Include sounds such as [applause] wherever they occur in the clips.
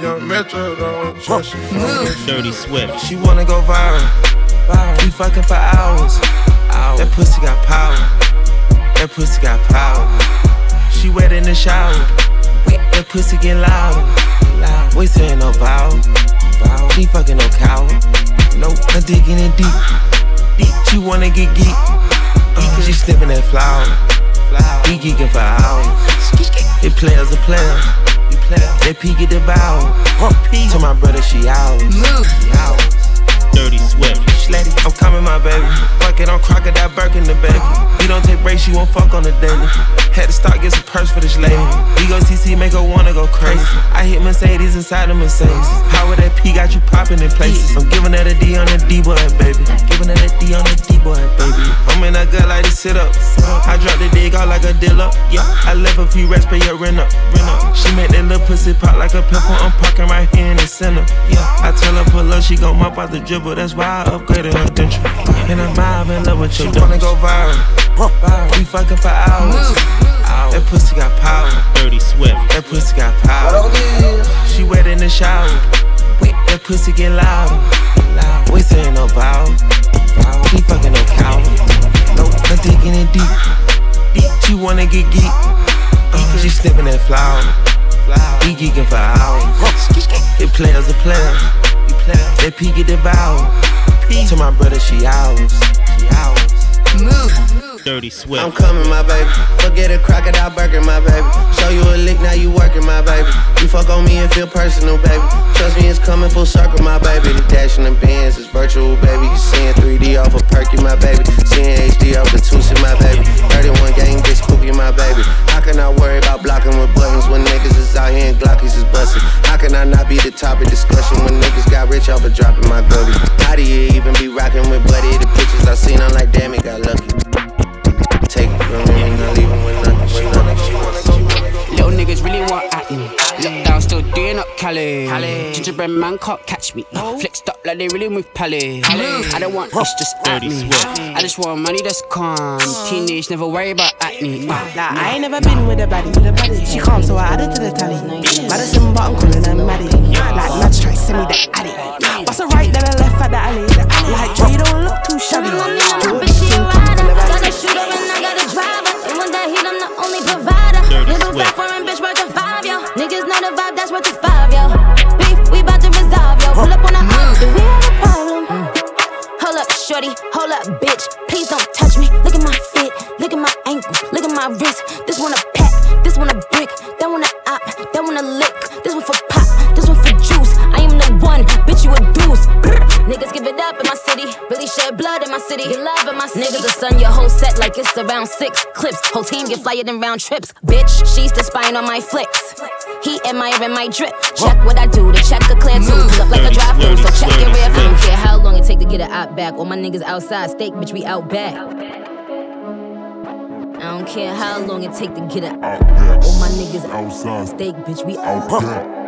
young Metro, don't trust you. Dirty Swift. She wanna go viral. viral. We fucking for hours. hours. That pussy got power. That pussy got power. She wet in the shower. That pussy get louder. Loud. We saying no vow. She fucking no cow. Nope, I'm digging in deep. Deep. She wanna get geek. Uh, she sniffing that flower. We geeking for hours. It players a players. They peek get devoured. Huh. To my brother, she out. Dirty Swift. I'm coming, my baby. Fuck it, I'm crocodile Birkin the baby. We don't take breaks, she won't fuck on the daily. Had to start get some purse for this lady. We go CC, make her wanna go crazy. I hit Mercedes inside the Mercedes. How would that P got you popping in places? I'm giving that a D on the D boy, baby. Giving that a D on the D boy, baby. I'm in a gut like to sit up. I drop the dig out like a dealer. Yeah, I left a few rest, pay your rent up. She make that little pussy pop like a pimple. I'm parking right here in the center. Yeah, I tell her pull up, she gon' mop out the dribble. That's why I upgraded her denture. And I'm vibe in love with you. She wanna go viral. We fucking for hours. That pussy got power. Dirty Swift. That pussy got power. She wet in the shower. That pussy get louder. We saying no vow. We fucking no cow. Nope, I'm digging in deep. Deep. She wanna get geek. Uh, she sniffing that flower. We geeking for hours. It players are players. They peek at the To my brother, she ours. She ours. Dirty Swift. I'm coming, my baby. Forget a crocodile burger, my baby. Show you a lick, now you working, my baby. You fuck on me and feel personal, baby. Trust me, it's coming full circle, my baby. The dash and the bands is virtual, baby. You seeing 3D off a of perky, my baby. Seeing HD off the Tusi, my baby. 31 gang get spooky, my baby. How can I worry about blocking with buttons when niggas is out here and Glockies is busting? How can I not be the topic discussion when niggas got rich off of dropping my gully? How do you even be rocking with Buddy? The pictures I seen, I'm like, damn, it got lucky. Take it from me, not leaving with nothing. With nothing. Little niggas really want at me. Lockdown still doing up Cali. Gingerbread man can't catch me. Flexed up like they really move pally. I don't want this, just at me. I just want money that's calm. Teenage, never worry about acne. Like, I ain't never been with a baddie. She calm, so I added to the tally. Madison, but I'm calling her Maddie. Like, Madge try to send me the addy. Bust a right, then a left at the alley. Like, Dre don't look too shabby. Shooter and I got a driver. And when that heat, I'm the only provider. Little Swift. back foreign bitch worth a five, yo. Niggas know the vibe, that's worth a five, yo. Beef, we bout to resolve, yo. Pull up on the up, do we have a problem? Hold up, shorty, hold up, bitch. Please don't touch me. Look at my fit, look at my ankle, look at my wrist. This one a pack, this one a brick, that one a op, that one a lick. This one for pop, this one for juice. I am the one, bitch, you a deuce. Niggas give it up in my city, really shed blood in my city. Get love in my city. Niggas will sun your whole set like it's around six clips. Whole team get flyer than round trips. Bitch, she's the spine on my flicks. He admiring my drip. Check what I do, to check a clear too. Pull up like a drive through, so check your rear view. care how long it take to get it out back. All my niggas outside, steak, bitch, we out back. I don't care how long it take to get it out. All my niggas outside, steak, bitch, we out back.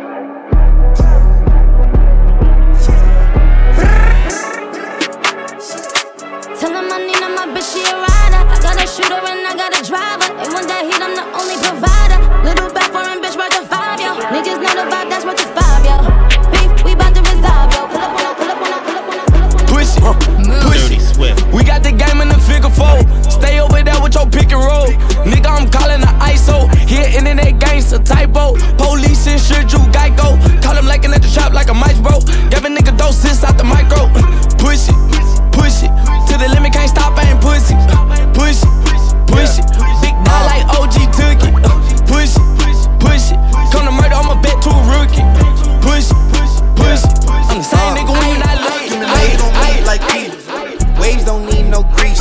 Shooter and I got a driver. And when that heat, I'm the only provider. Little back foreign bitch worth a five, yo. Niggas know the vibe, that's worth a five, yo. Beef, we bout to resolve, yo. Pull up on her, pull up on her, pull up pull up. Push it, push Dirty it. Swift. We got the game in the figure four. Stay over there with your pick and roll. Nigga, I'm calling the ISO. Here, internet gangster typo. Police insured you, Geico. Call him like at the trap like a mice, bro. Gave a nigga doses out the micro. Push it, push it. To the limit, can't stop, I ain't pussy. Push it, push it. Big dog like OG took it. Push it, push it. Come to murder, I'ma bet to a rookie. Push it, push it. I'm the same nigga when you not looking. Waves don't need like these. Waves don't need no grease.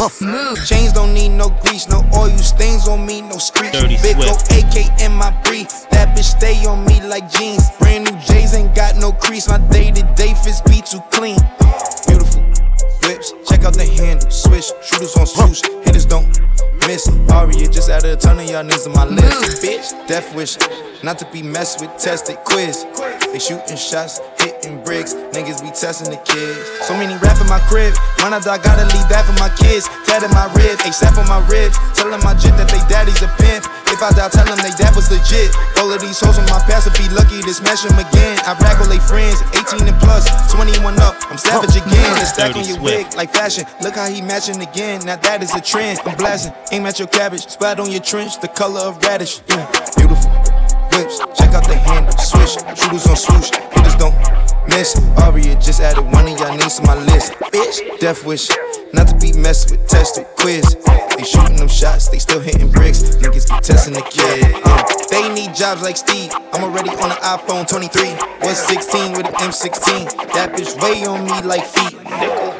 Chains don't need no grease. No oil stains on me, no screech. Dirty Big ol' Swift. AK in my brief. That bitch stay on me like jeans. Brand new J's ain't got no crease. My day to day fits be too clean. Beautiful Check out the handle. Swish. Shooters on swoosh. Hitters don't miss. Aria just out of a ton of y'all niggas on my list. Bitch, death wish, not to be messed with, tested quiz. They shooting shots, hitting bricks, niggas be testing the kids. So many rap in my crib, when I die, gotta leave that for my kids. Tatted my rib, ASAP on my ribs, telling my jit that they daddy's a pimp. If I die, tell them they dad was legit. All of these hoes on my past would be lucky to smash them again. I brag with they friends, 18 and plus, 21 up. I'm savage again. Stack on your wig like fashion. Look how he matching again. Now that is a trend. I'm blasting. Aim at your cabbage. Splat on your trench, the color of radish. Yeah, beautiful whips. Check out the handle, swish. Shooters on swoosh. Hitters don't miss. Aria just added one of y'all names to my list. Bitch, death wish. Not to be messed with, tested, quiz. They shooting them shots, they still hitting bricks. Niggas be testing the kid. Yeah. They need jobs like Steve. I'm already on an iPhone 23. Was 16 with an M16. That bitch way on me like feet.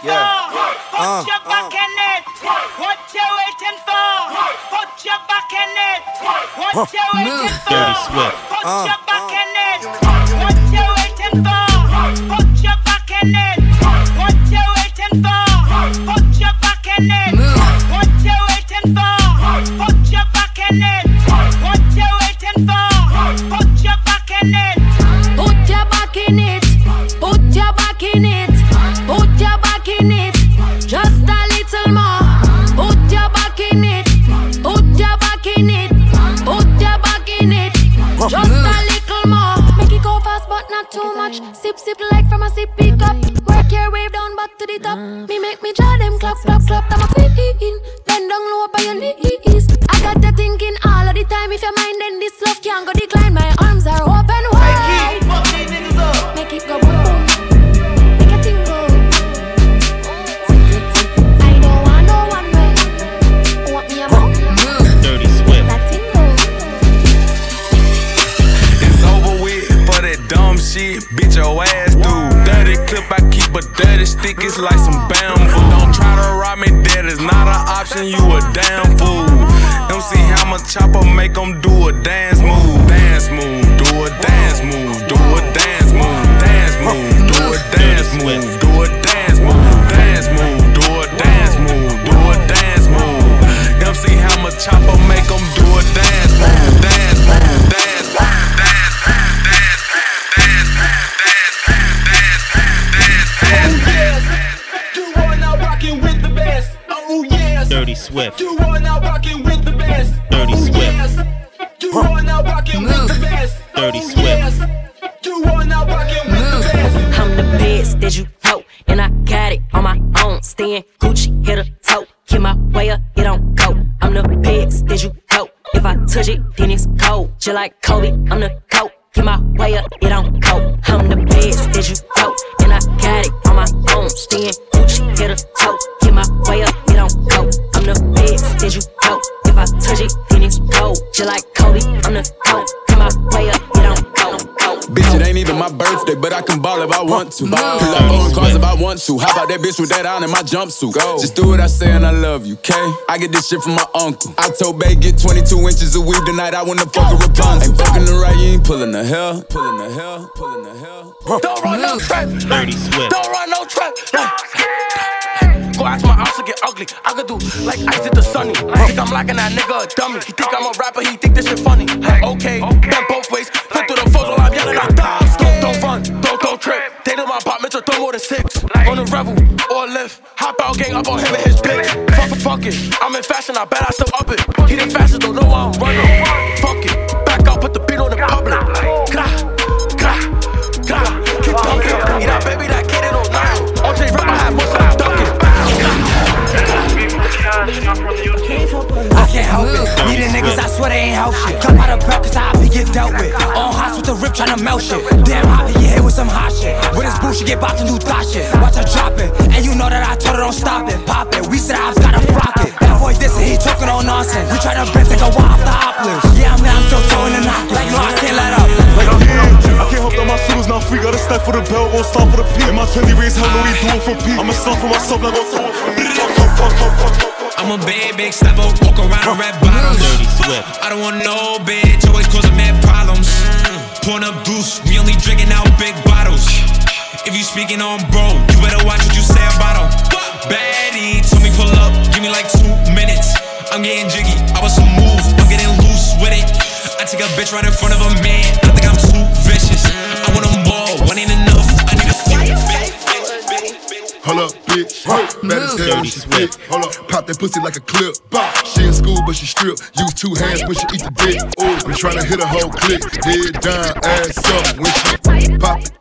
For? Yeah. Put Uh, your back in it. What you waiting for? Put your back in it. What you waiting for? Dirty Swift. Put Uh. your back in it. What you waiting for? Put your back in it. What you waiting for? Put your back in it. My birthday, but I can ball if I want to. Pull up on cars if I want to. How about that bitch with that on in my jumpsuit? Go. Just do what I say and I love you, okay? I get this shit from my uncle. I told Bay get 22 inches of weed tonight. I wanna fuck a Rapunzel. Ain't fucking the right, you ain't pulling the hell. Pulling the hell, pulling the hell. Don't run no trap. Dirty Swift. Don't run no trap. Go out to my house to get ugly. I could do like ice at the sunny. Think I'm locking that nigga a dummy. He think I'm a rapper, he think this shit funny. Okay, bend both ways. Flip through the foes while I'm yelling out dogs. Trip. They know my apartment, so throw more than six. On the revel or lift. Hop out, gang up on him and his bitch. Fuck it, fuck it. I'm in fashion, I bet I still up it. He the fastest, don't know why I'm running. Fuck it. Back out, put the beat on the public. Grah, grah, grah. Keep pumping. Eat that baby, that kid, it don't know. OJ rap, I have most of them ducking. I can't help it. Need niggas, I swear they ain't help shit. Come out of breath, cause I be get dealt with. On hots with the rip, tryna melt shit. Damn, get bopped and do thot shit. Watch her drop it. And you know that I told her don't stop it. Pop it. We said I was gotta flock it. That boy this and he talking on nonsense. We try to bend, take a while off the hoplers. Yeah, I'm, I'm still throwing the knock. Like, no, I can't let up. Like, damn, I can't help that my shooters not free. Gotta stack for the bell, gon' stop for the P. And my trendy race, hell no, he do it for P. I'ma stop for myself, not gon' throw it for me. I'm a bad big stepper, walk around in red bottoms. Dirty Swift. I don't want no bitch, always causing mad problems. Mm. Pouring up goose, we only drinking out big bottles you speaking on bro. You better watch what you say about him. Baddie told me pull up, give me like two minutes. I'm getting jiggy, I was some move, I'm getting loose with it. I take a bitch right in front of a man. I think I'm too vicious. I want them all, one ain't enough. I need a few. Hold up, bitch. Better stay on this bitch. Hold up, pop that pussy like a clip. Bop. She in school, but she strip. Use two hands when she eat the dick. Ooh, I'm trying to hit a whole clip. Head down, ass up. When she pop it,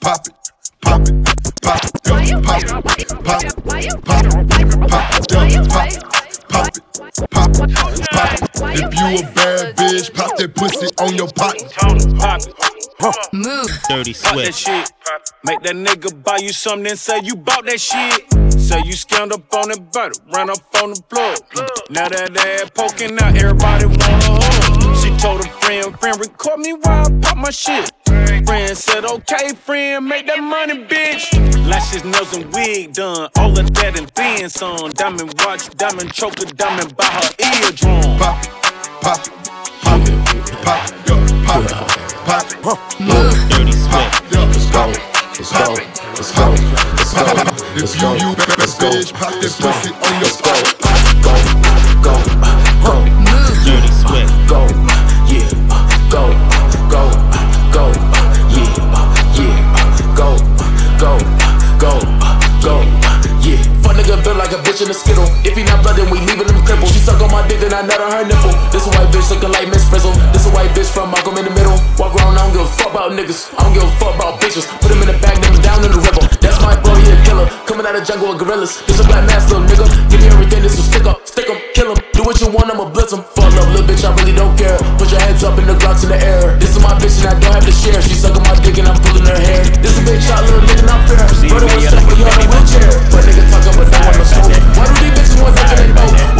pop it pop it, pop it, yeah, pop it, pop it, pop it, pop it, yeah, pop it. Pop it, pop it, pop it. If you a bad bitch, pop that pussy on your partner. Pop it. Move. Dirty Pop that shit. Make that nigga buy you something, then say you bought that shit. Say you scammed up on that butter, ran up on the plug. Now that ass poking out, everybody wanna hug. She told a friend, friend, record me while I pop my shit. Friend said, okay, friend, make that money, bitch. Lashes, nails, and wig done. All of that and then some. Diamond watch, diamond choker, diamond by her eardrum. Pop pop pop it, pop pop it, pop. Move. Dirty Swift. Yeah, let's go, let's go, let's go, let's go. If you you pop on your partner. Go, go, in skittle. If he not blood, then we leaving him crippled. She suck on my dick, then I nut on her nipple. This a white bitch looking like Miss Frizzle. This a white bitch from Malcolm in the middle. Walk around, I don't give a fuck about niggas. I don't give a fuck about bitches. Put him in the bag, then down in the river. That's my bro, he a killer. Coming out of jungle with gorillas. This a black mask, little nigga. Give me everything, this will stick up, stick. Do what you want, I'ma blitz 'em. Fuck up, little bitch, I really don't care. Put your hands up in the Glocks in the air. This is my bitch and I don't have to share. She sucking my dick and I'm pulling her hair. This is a big shot, little nigga, not fair. Brother was stuck with you on a wheelchair. But nigga talking, but no one no smoke. Why do these bitches want niggas they know?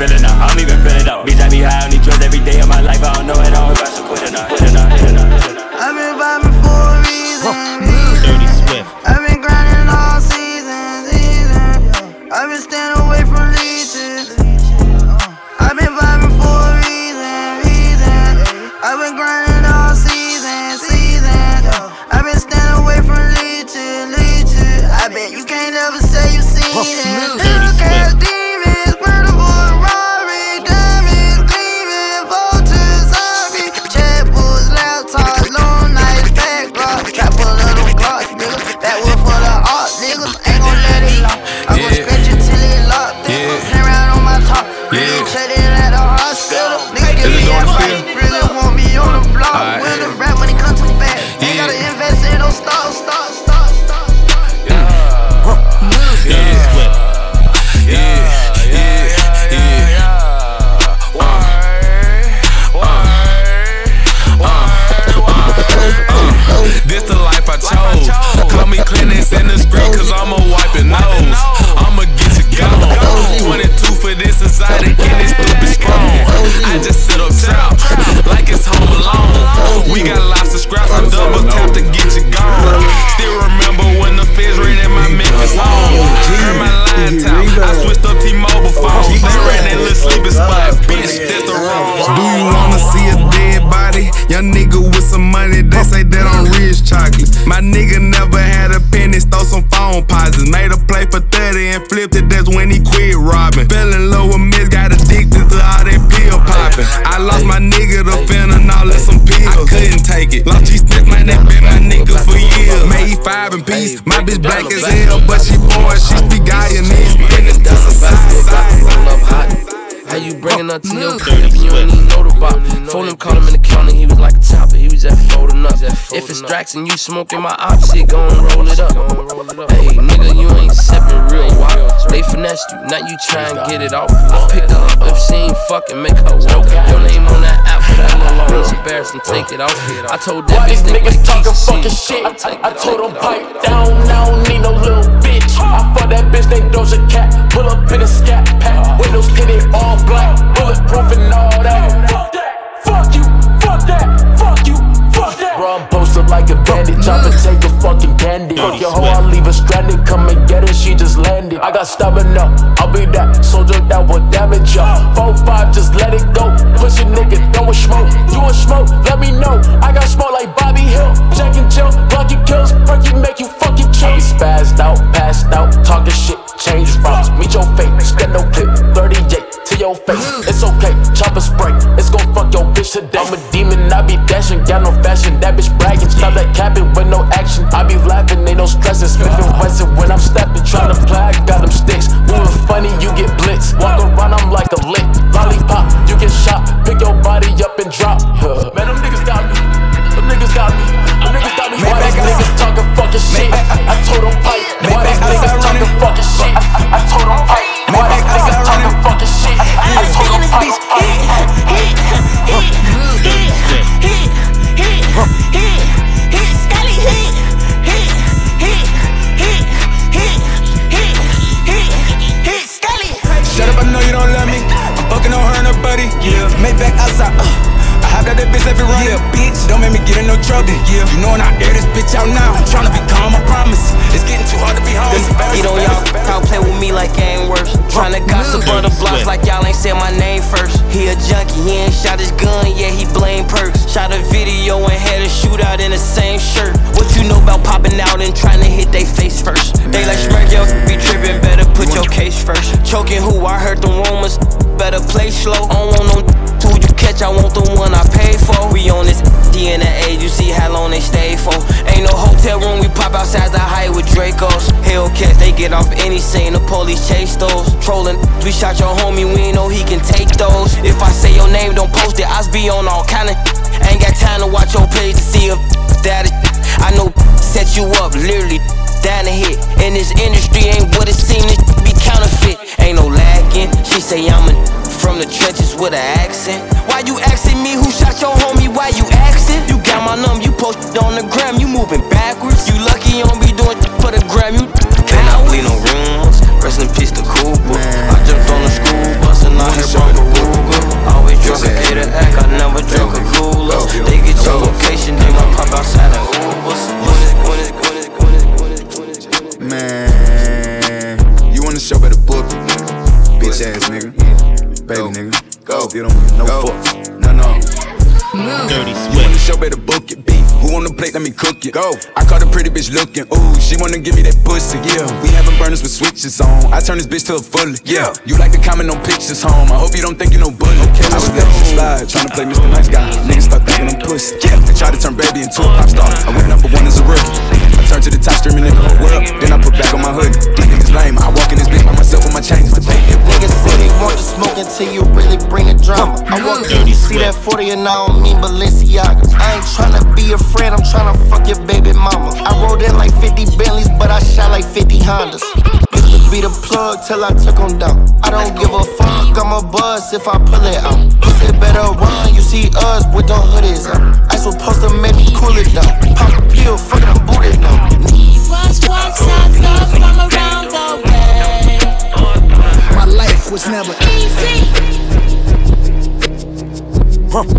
Feeling out. I don't even feel it out. Bitch, I be high on these drugs every day of my life. I don't know at all if I should. Quit or not. You bringing her to your crib and you ain't even know the bop? Phone him, call him in the counter, he was like a chopper, he was just folding up. If it's Drax and you smoking my op shit, go and roll it up. Hey, nigga, you ain't sipping real wild. They finessed you, now you try and get it off. Pick her up if she ain't fucking, make her walk. Your name on that app for that little long. It's embarrassing, take it off. I told that Why bitch these niggas was talking fucking shit? ain't I, I told them pipe down, I don't need no little bitch. I fuck that bitch named Doja Cat, pull up in a scat pack, windows tinted all black, bulletproof and all that. Like a bandit, drop and take a fucking candy. Fuck your hoe, I'll leave her stranded. Come and get her, she just landed. I got stamina. I'll be that soldier that will damage ya. 4-5, just let it go. Push a nigga, throwin' smoke. You a smoke, let me know. I got smoke like Bobby Hill. Jack and Jill, Rocky kills, Perky make you fucking chill. Be spazzed out, passed out, talking shit, change routes. Meet your fate, stand no clip, 38 to your face. It's okay, chopper spray. It's gon' fuck your bitch today. I'm a demon, I be dashing, got no fashion. That bitch bragging, stop that capping with no action. I be laughing, ain't no stressing. Smith and Wesson when I'm stepping, tryna play, I got them sticks. Moving funny, you get blitz. Walk around, I'm like a lick. Lollipop, you get shot. Pick your body up and drop. Man, them niggas got me. Them niggas got me. Them niggas got me. Why these niggas talking fucking shit? [laughs] I told them pipe. Why these niggas talking fucking shit? I told Shut up, I know you don't love me. I'm fucking on her and her buddy. Yeah, Maybach outside. Uh. I hopped that bitch every run. Yeah, bitch. Don't make me get in no trouble. Yeah. You know when I air this bitch out now. I'm tryna be calm, I promise. It's getting too hard to be home. You know y'all y'all play with me like I ain't worse. Tryna gossip on the blocks like y'all ain't said my name first. He a junkie, he ain't shot his gun, yeah he blame perks. Shot a video and had a shootout in the same shirt. What you know about popping out and trying to hit they face first? They like smirk yo be trippin', better put your case first. Choking who? I heard the rumors. Better play slow. I don't want no who you catch, I want the one I paid for. We on this D in the you see how long they stay for. Ain't no hotel room, we pop outside the height with Dracos. Hellcats, they get off any scene, the police chase those. Trolling, we shot your homie, we ain't know he can take those. If I say your name, don't post it, I'll be on all kind of. Ain't got time to watch your page to see if that is. I know set you up, literally down to hit. In this industry, ain't what it seems to be counterfeit. Ain't no lacking. She say I'm a from the trenches with an accent. Why you asking me who shot your homie? Why you asking? You got my number, you posted on the gram, you moving backwards. Plate? Let me cook it. Go. I caught a pretty bitch looking. Ooh, she wanna give me that pussy. Yeah. We having burners with switches on. I turn this bitch to a fully. Yeah. You like to comment on pictures home. I hope you don't think you no bully. I was letting shit slide, trying to play Mr. Nice Guy. Niggas start thinking I'm pussy. Yeah. They try to turn baby into a pop star. I went number one as a rookie. I turned to the top streaming in the whole world. Then I put back on my hood. These niggas lame. I walk in this bitch by myself with my chains. But they get Niggas say they want the smoke until you really bring the drama. I walk in, you see that 40 and I don't mean Balenciaga. I ain't tryna be a friend, I'm tryna fuck your baby mama. I rode in like 50 Bentleys, but I shot like 50 Hondas. Used to be the plug till I took them down. I don't give a fuck, I'm a buzz if I pull it out. Pussy better run, you see us with the hoodies out. I supposed to make me cool it down. Pop a pill, fuck it, I'm booted now. Was once I thought from around the way. My life was never easy.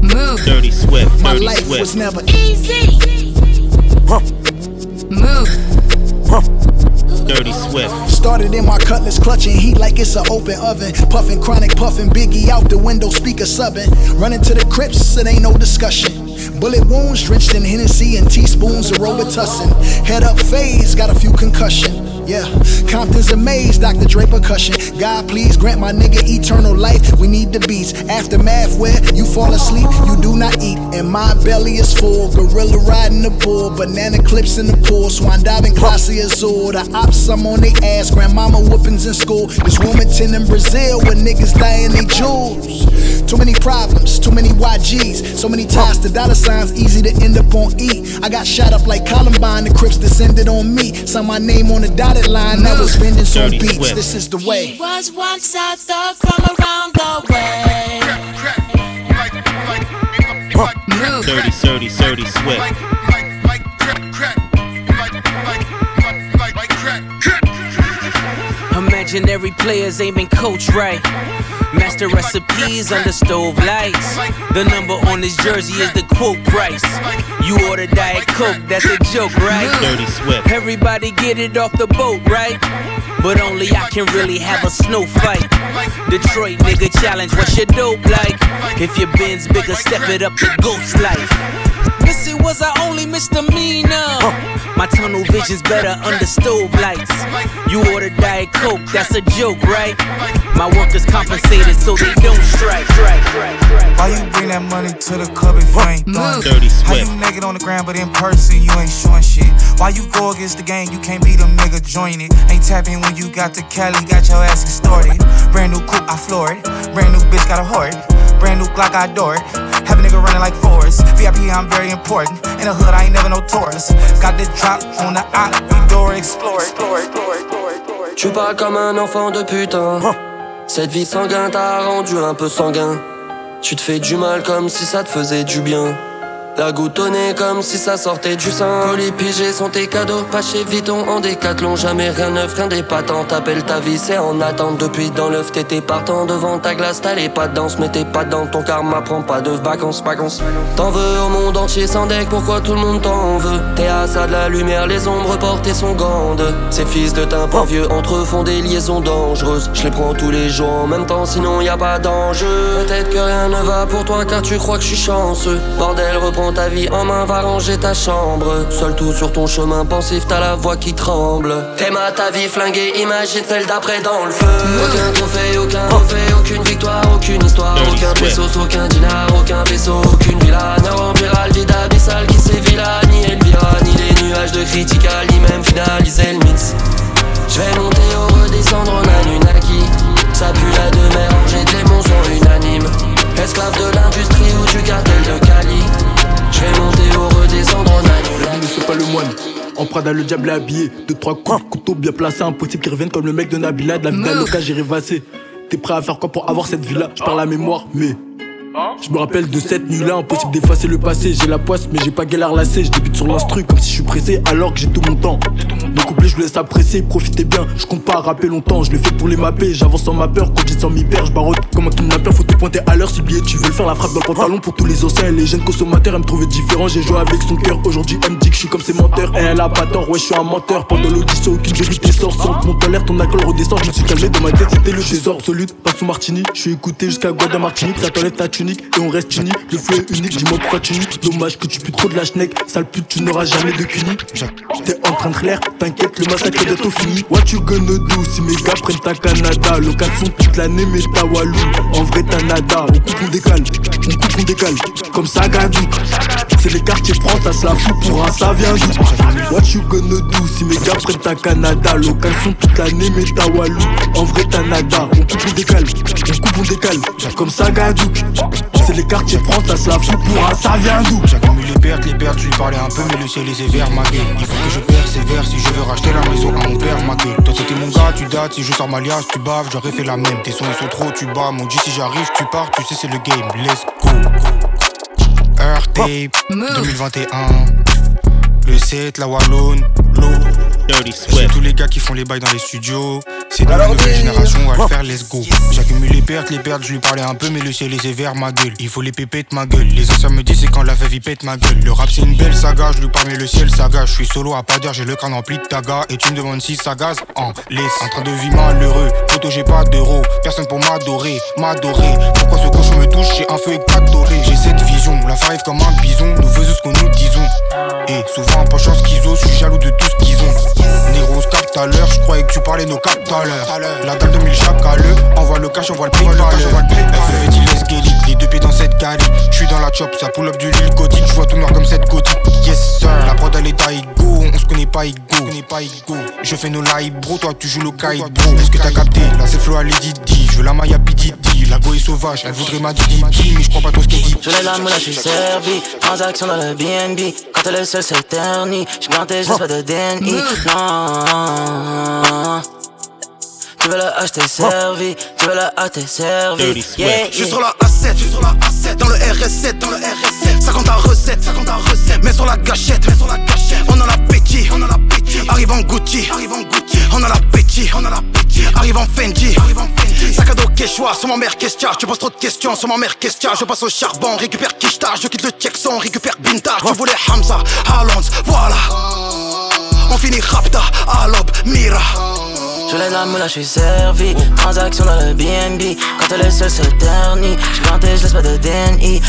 Move. Dirty Swift. My life Swift. was never Easy. Move. Dirty Swift. Started in my cutlass, clutching heat like it's an open oven. Puffing chronic, puffing Biggie out the window, speaker subbing. Running to the crypts, it ain't no discussion. Bullet wounds drenched in Hennessy and teaspoons of Robitussin. Head up phase, got a few concussion. Yeah, Compton's amazed, Dr. Dre percussion. God, please grant my nigga eternal life. We need the beats. Aftermath where you fall asleep, you do not eat. And my belly is full. Gorilla riding the bull, banana clips in the pool. Swan diving, classy azul. The ops, I'm on they ass. Grandmama whoopings in school. This Wilmington in Brazil where niggas dying they jewels. Too many problems, too many YGs, so many ties to dollar signs, easy to end up on E. I got shot up like Columbine, the Crips descended on me. Saw my name on the dotted line, that was vengeance on beats. Swift. This is the way. He Was once I thought from around the way. Dirty, dirty, dirty Swift. Imaginary players ain't been coached right. Master recipes under stove lights. The number on this jersey is the quote price. You order Diet Coke, that's a joke, right? Dirty Swift. Everybody get it off the boat, right? but only I can really have a snow fight. Detroit nigga challenge, what's your dope like? If your bin's bigger, step it up to ghost life. Missy was our only misdemeanor. My tunnel vision's better under stove lights. You order Diet Coke, that's a joke, right? My workers compensated so they don't strike. Why you bring that money to the club if you ain't throwing? Mm. Dirty How you naked on the ground, but in person you ain't showing shit? Why you go against the game? You can't beat a nigga join it. Ain't tapping when you got the Cali, got your ass extorted. Brand new coupe, I floor it. Brand new bitch, got a heart. Brand new Glock, I adore it. Have a nigga running like Forrest. VIP, I'm very important. In the hood, I ain't never no tourist. Got the drop on the op, we door explore it. Tu parles comme un enfant de putain. Cette vie sanguin t'a rendu un peu sanguin. Tu te fais du mal comme si ça te faisait du bien. La nez comme si ça sortait du sein. Colis pigés sont tes cadeaux, pas chez Vuitton en décathlon. Jamais rien neuf, rien d'épatant. T'appelles ta vie, c'est en attente. Depuis dans l'œuf, t'étais partant devant ta glace. T'as les pas de danse, mais t'es pas dans ton karma. Prends pas de vacances, vacances. T'en veux au monde entier sans deck, pourquoi tout le monde t'en veut? T'es à ça de la lumière, les ombres portées sont grandes. Ces fils de tympan vieux entre eux font des liaisons dangereuses. Je les prends tous les jours en même temps, sinon y a pas d'enjeu. Peut-être que rien ne va pour toi car tu crois que je suis chanceux. Bordel, reprends ta vie en main, va ranger ta chambre. Seul tout sur ton chemin pensif, t'as la voix qui tremble. T'aimes à ta vie flinguée, imagine celle d'après dans le feu. Aucun trophée, aucun trophée, aucune victoire, aucune histoire, aucun pesos, aucun dinar, aucun vaisseau, aucune villa. Neuroviral, vide abyssal qui sévit là, ni Elvira, ni les nuages de critical, ni même finaliser le mix. Je vais monter ou redescendre en Anunnaki. Ça pue la demeure, j'ai des mots sont unanimes. Esclave de l'industrie ou du cartel de Cali. Je vais monter ou redescendre en Anunnaki. Ne suis pas le moine. En Prada, le diable est habillé. Deux, trois coups de couteau bien placés. Impossible qu'ils reviennent comme le mec de Nabila. De la vie d'Aloca, j'ai rêvassé. T'es prêt à faire quoi pour avoir cette vie-là? Je parle à mémoire, mais. Je me rappelle de cette nuit-là, impossible d'effacer le passé. J'ai la poisse, mais j'ai pas galère lassé. Je débute sur l'instru comme si je suis pressé, alors que j'ai tout mon temps. Le couplet, je vous laisse apprécier, profitez bien. Je compte pas rapper longtemps, je le fais pour les mapper. J'avance sans ma peur, quand j'ai sans m'y perdre. Je barotte comme un kidnappeur, faut te pointer à l'heure. Si billet, tu veux faire, la frappe dans le pantalon pour tous les anciens les jeunes consommateurs. Elle me trouvait différent, j'ai joué avec son cœur. Aujourd'hui, elle me dit que je suis comme ses menteurs. Et elle a pas tort, ouais, je suis un menteur. Pendant l'audition, aucune vérité sort. Sans mon l'air, ton alcool redescend. Je me suis calmé dans ma tête, c'était le trésor absolu. Pas sous Martini, je suis écouté jusqu'à Guada Martinique. Ça t'enlève ta et on reste unis. Le flow est unique, dis-moi pourquoi tu niques. Dommage que tu pues trop de la schneck. Sale pute, tu n'auras jamais de cuni. J'étais en train de clair, t'inquiète, le massacre est bientôt fini. What you gonna do si mes gars prennent ta Canada? Location toute l'année, mais ta Walou. En vrai, t'as nada. On coupe, on décale. On coupe, on décale. Comme ça, gadou. C'est les quartiers France, ça se la fout pour un ça vient d'où? What you gonna do si mes gars prennent ta Canada? Location toute l'année, mais ta Walou. En vrai, t'as nada. On coupe, on décale. On coupe, on décale. Comme ça, gadou. C'est les quartiers France, ça se la fout pour un ça vient d'où? J'accumule les pertes, les pertes, je lui parlais un peu, mais le ciel est sévère, ma gueule. Il faut que je persévère si je veux racheter la maison à mon père, ma gueule. Toi, c'était mon gars, tu dates, si je sors ma liasse, tu baves, j'aurais fait la même. Tes sons, ils sont trop, tu bats, mon dit si j'arrive, tu pars, tu sais, c'est le game, let's go. Earth Tape 2021. Le 7, la Wallone, l'eau. C'est tous les gars qui font les bails dans les studios. C'est dans la nouvelle génération, on va le faire, let's go. J'accumule les pertes, les pertes, je lui parlais un peu, mais le ciel est sévère, ma gueule. Il faut les pépettes, ma gueule. Les anciens me disent, c'est quand la il pète ma gueule. Le rap, c'est une belle saga, je lui parle, mais le ciel, saga. Je suis solo à pas dire, j'ai le crâne rempli de taga. Et tu me demandes si ça gaz en laisse. En train de vivre malheureux, photo, j'ai pas d'euros. Personne pour m'adorer, m'adorer. Pourquoi ce cochon me touche, j'ai un feu et pas doré. J'ai cette vision, la arrive comme un bison. Nous faisons ce que nous disons. Et souvent, pas chance qu'ils osent, je suis jaloux de tout ce qu'ils ont. Négro, capte à l'heure, je croyais que tu parlais nos captes à l'heure. La dalle 2000 chaque à l'heure, envoie le cash, envoie le prix, FEV dit les skelly, les deux pieds dans cette cali. Je suis dans la chop, ça pull up du Lille gothique, je vois tout noir comme cette gothique. Yes sir, la prod elle est go, on se connaît pas ego. Je fais nos live bro, toi tu joues le kite bro. Est-ce que t'as capté? Là c'est flow à Lady D, je veux la Maya PDD, la go est sauvage, elle voudrait ma Didi, mais je crois pas tout ce qu'elle dit. Je l'ai la moula, je suis servi. Transaction dans le BNB. Quand elle est seule, c'est terni. J'suis planté, j'ai pas de DNI. Non. Tu veux la acheter servi, tu veux la acheter servi. Yeah, Je suis sur la A7, je suis sur la A7, dans le RS7, dans le RS7. 50 à recette, 50 à recette. Mets sur la gâchette, mets sur la gâchette. On a on a l'appétit. Arrive en Gucci, arrive en Gucci. On a l'appétit, on a l'appétit. Arrive en Fendi, arrive en Fendi. Sac à dos Quechua, sur ma mère Kestia. Tu poses trop de questions sur ma mère Kestia. Je passe au charbon, récupère Kishta. Je quitte le Texan, récupère Binta. Tu voulais Hamza, Alonso, voilà. On finit Rapta, Alop, Mira. Je laisse la moula, je suis servi. Transaction dans le BNB. Quand elle est seule, c'est ternit. Je planté, je de DNI.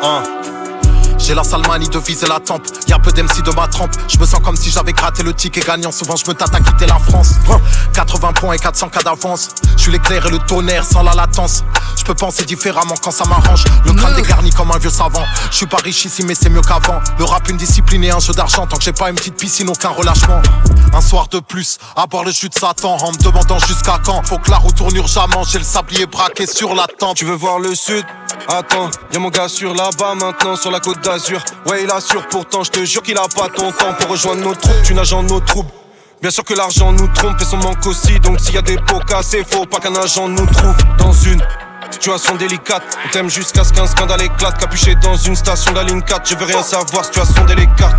Uh. J'ai la salmanie de viser la tempe. Y'a peu d'MC de ma trempe. Je me sens comme si j'avais gratté le ticket gagnant. Souvent je me tâte à quitter la France. 80 points et 400 cas d'avance. Je suis l'éclair et le tonnerre sans la latence. Je peux penser différemment quand ça m'arrange. Le crâne dégarni comme un vieux savant. Je suis pas riche ici, mais c'est mieux qu'avant. Le rap, une discipline et un jeu d'argent. Tant que j'ai pas une petite piscine, aucun relâchement. Un soir de plus, à boire le jus de Satan. En me demandant jusqu'à quand. Faut que la roue tourne urgemment. J'ai le sablier braqué sur la tente. Tu veux voir le sud? Attends, y'a mon gars sur là-bas maintenant, sur la côte d'Azur. Ouais, il assure pourtant, je te jure qu'il a pas ton temps pour rejoindre nos troupes. Tu nages en nos troubles. Bien sûr que l'argent nous trompe et son manque aussi. Donc s'il y a des pots cassés, faut pas qu'un agent nous trouve dans une situation délicate. On t'aime jusqu'à ce qu'un scandale éclate. Capuché dans une station de la ligne 4. Je veux rien savoir, situation délicate.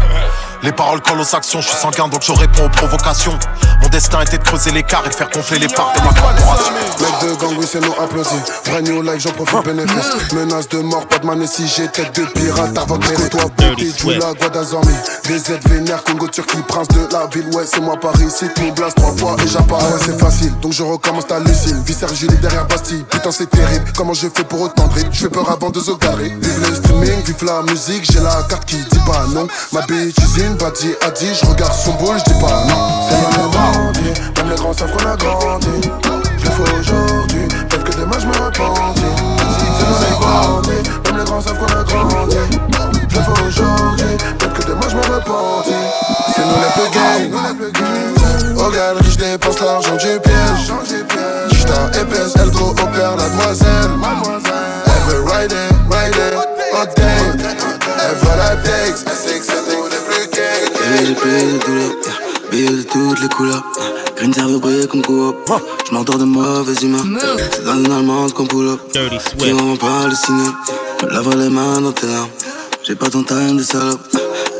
Les paroles collent aux actions, je suis sanguin donc je réponds aux provocations. Mon destin était de creuser l'écart et de faire gonfler les parts de ma corporation. Mec de gang, oui, c'est nous applaudis. Brand new life, j'en profite bénéfice. Menace de mort, pas de man si j'ai tête de pirate. Avant de toi, petit, tu la Guadazormi. Des aides vénères, Congo, Turquie, prince de la ville. Ouais, c'est moi Paris, cite mon blast trois fois et j'apparais. Ouais, c'est facile, donc je recommence ta lucine. Viscère Julie derrière Bastille. Putain, c'est terrible. Comment je fais pour autant de Je fais peur avant de zogarer. Vive le streaming, vive la musique. J'ai la carte qui dit pas non. Ma bitch usine, Badi a dit, je regarde son boule, je dis pas non. C'est bandit, même les grands savent qu'on a grandi. Je le fais aujourd'hui, peut-être que demain je me repentis. C'est mon bandit, même les grands savent qu'on a grandi. Je le fais aujourd'hui, peut-être que demain je me repentis. C'est nous les plus gays. Au galerie, je dépense l'argent du piège. J'suis épaisse, elle go opère la demoiselle. Elle veut rider, rider, hot day. Elle veut la takes, elle j'ai plus de douleur. Billets de toutes les couleurs. Green veut briller comme coop. Je m'endors de mauvaises humeurs. C'est dans une allemande qu'on pull up. Qui m'envoie pas le signal. Me lave les mains dans tes larmes. J'ai pas ton time de salope.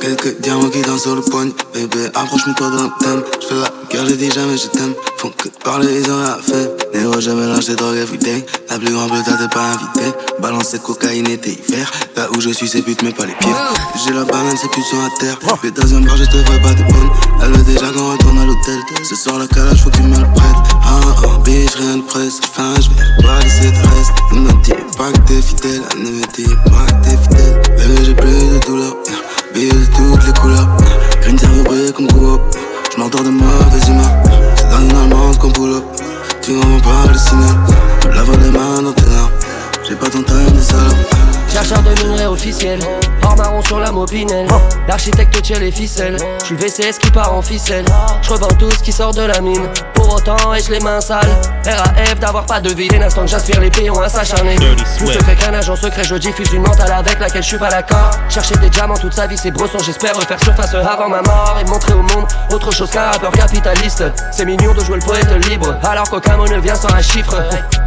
Quelques diamants qui dansent sur le poignet. Bébé, approche-moi-toi dans le thème. J'fais la guerre, je dis jamais je t'aime. Font que parler, ils ont la fait. Néo, je mélange des drogues everyday. La plus grande bleu, t'es pas invité. Balance cette cocaïne été hiver. Là où je suis, c'est pute, mais pas les pieds. J'ai la banane, c'est plus sur la terre. Mais dans un bar, je te ferai pas de bonne. Elle veut déjà qu'on retourne à l'hôtel. Ce soir, la calage, faut que tu me le prêtes. Ah, ah, bitch, rien de presse. J'faim, j'vais pas laisser de reste. Ne me dis pas que t'es fidèle. Ne me dis pas que t'es fidèle. Bébé, j'ai plus de douleur. De toutes les couleurs. Green briller comme coop. J'm'endors de mauvaise humeur. C'est dans une allemande qu'on pull. Tu m'envoies pas le signal. Lave les mains officiel, hors marron sur la mobinelle. L'architecte tire les ficelles, je le VCS qui part en ficelle. Je revends tout ce qui sort de la mine. Pour autant, ai-je les mains sales? RAF d'avoir pas de vie, l'instant que j'aspire les pions à s'acharner. Plus secret qu'un agent secret, je diffuse une mentale avec laquelle je suis pas d'accord. Chercher des diamants toute sa vie, c'est brosson. J'espère refaire surface avant ma mort et montrer au monde autre chose qu'un rappeur capitaliste. C'est mignon de jouer le poète libre, alors qu'aucun mot ne vient sans un chiffre.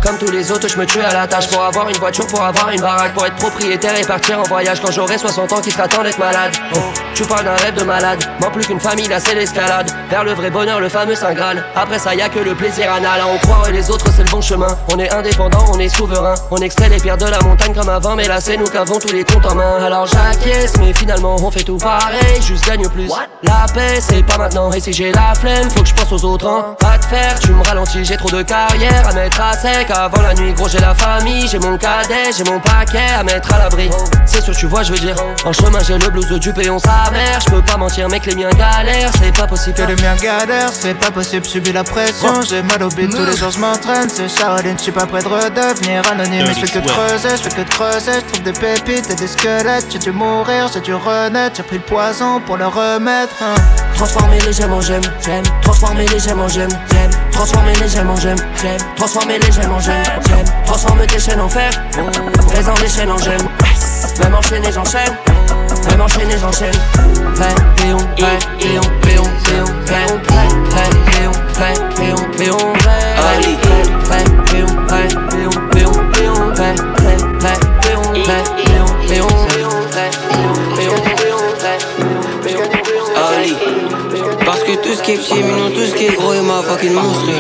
Comme tous les autres, je me tue à la tâche pour avoir une voiture, pour avoir une baraque, pour être propriétaire et partir en voyage quand j'aurai 60 ans qui sera temps d'être malade. Oh, tu parles d'un rêve de malade, moins plus qu'une famille, là c'est l'escalade. Vers le vrai bonheur, le fameux Saint Graal. Après ça, y a que le plaisir anal. On croit et les autres, c'est le bon chemin. On est indépendant, on est souverain. On extrait les pierres de la montagne comme avant, mais là c'est nous qui avons tous les comptes en main. Alors j'acquiesce, mais finalement on fait tout pareil, juste gagne plus. La paix, c'est pas maintenant. Et si j'ai la flemme, faut que je pense aux autres. Hein. Pas de faire, tu me ralentis, j'ai trop de carrière à mettre à sec. Avant la nuit, gros, j'ai la famille, j'ai mon cadet, j'ai mon paquet à mettre à l'abri. C'est sûr, tu vois, je veux dire. En chemin, j'ai le blues du péon, sa mère. Je peux pas mentir, mec, les miens galèrent, c'est pas possible. Que les miens galèrent, c'est pas possible, subis la pression. J'ai mal au bide, tous les jours je m'entraîne. C'est Shaolin, je suis pas prêt de redevenir anonyme. Je fais que de creuser, je fais que de creuser. Je trouve des pépites et des squelettes. J'ai dû mourir, j'ai dû renaître. J'ai pris le poison pour le remettre. hein. Transformer les gemmes en j'aime, j'aime. Transformer les gemmes en j'aime, j'aime. Transformer les gemmes en j'aime, j'aime. Transformer les gemmes en j'aime, j'aime. Transformer tes chaînes en fer, présent les chaînes en j'aime. Même enchaîné, j'enchaîne. Même enchaîné, j'enchaîne. Prêt, péon, prêt, péon, péon, péon, péon, prêt, prêt, péon, prêt, péon, péon, prêt. Prêt, péon, prêt, péon, péon, péon, prêt, prêt, prêt, péon, prêt, péon, péon. Parce que tout ce qui est petit, mignon, tout ce qui est gros est ma fucking monstre,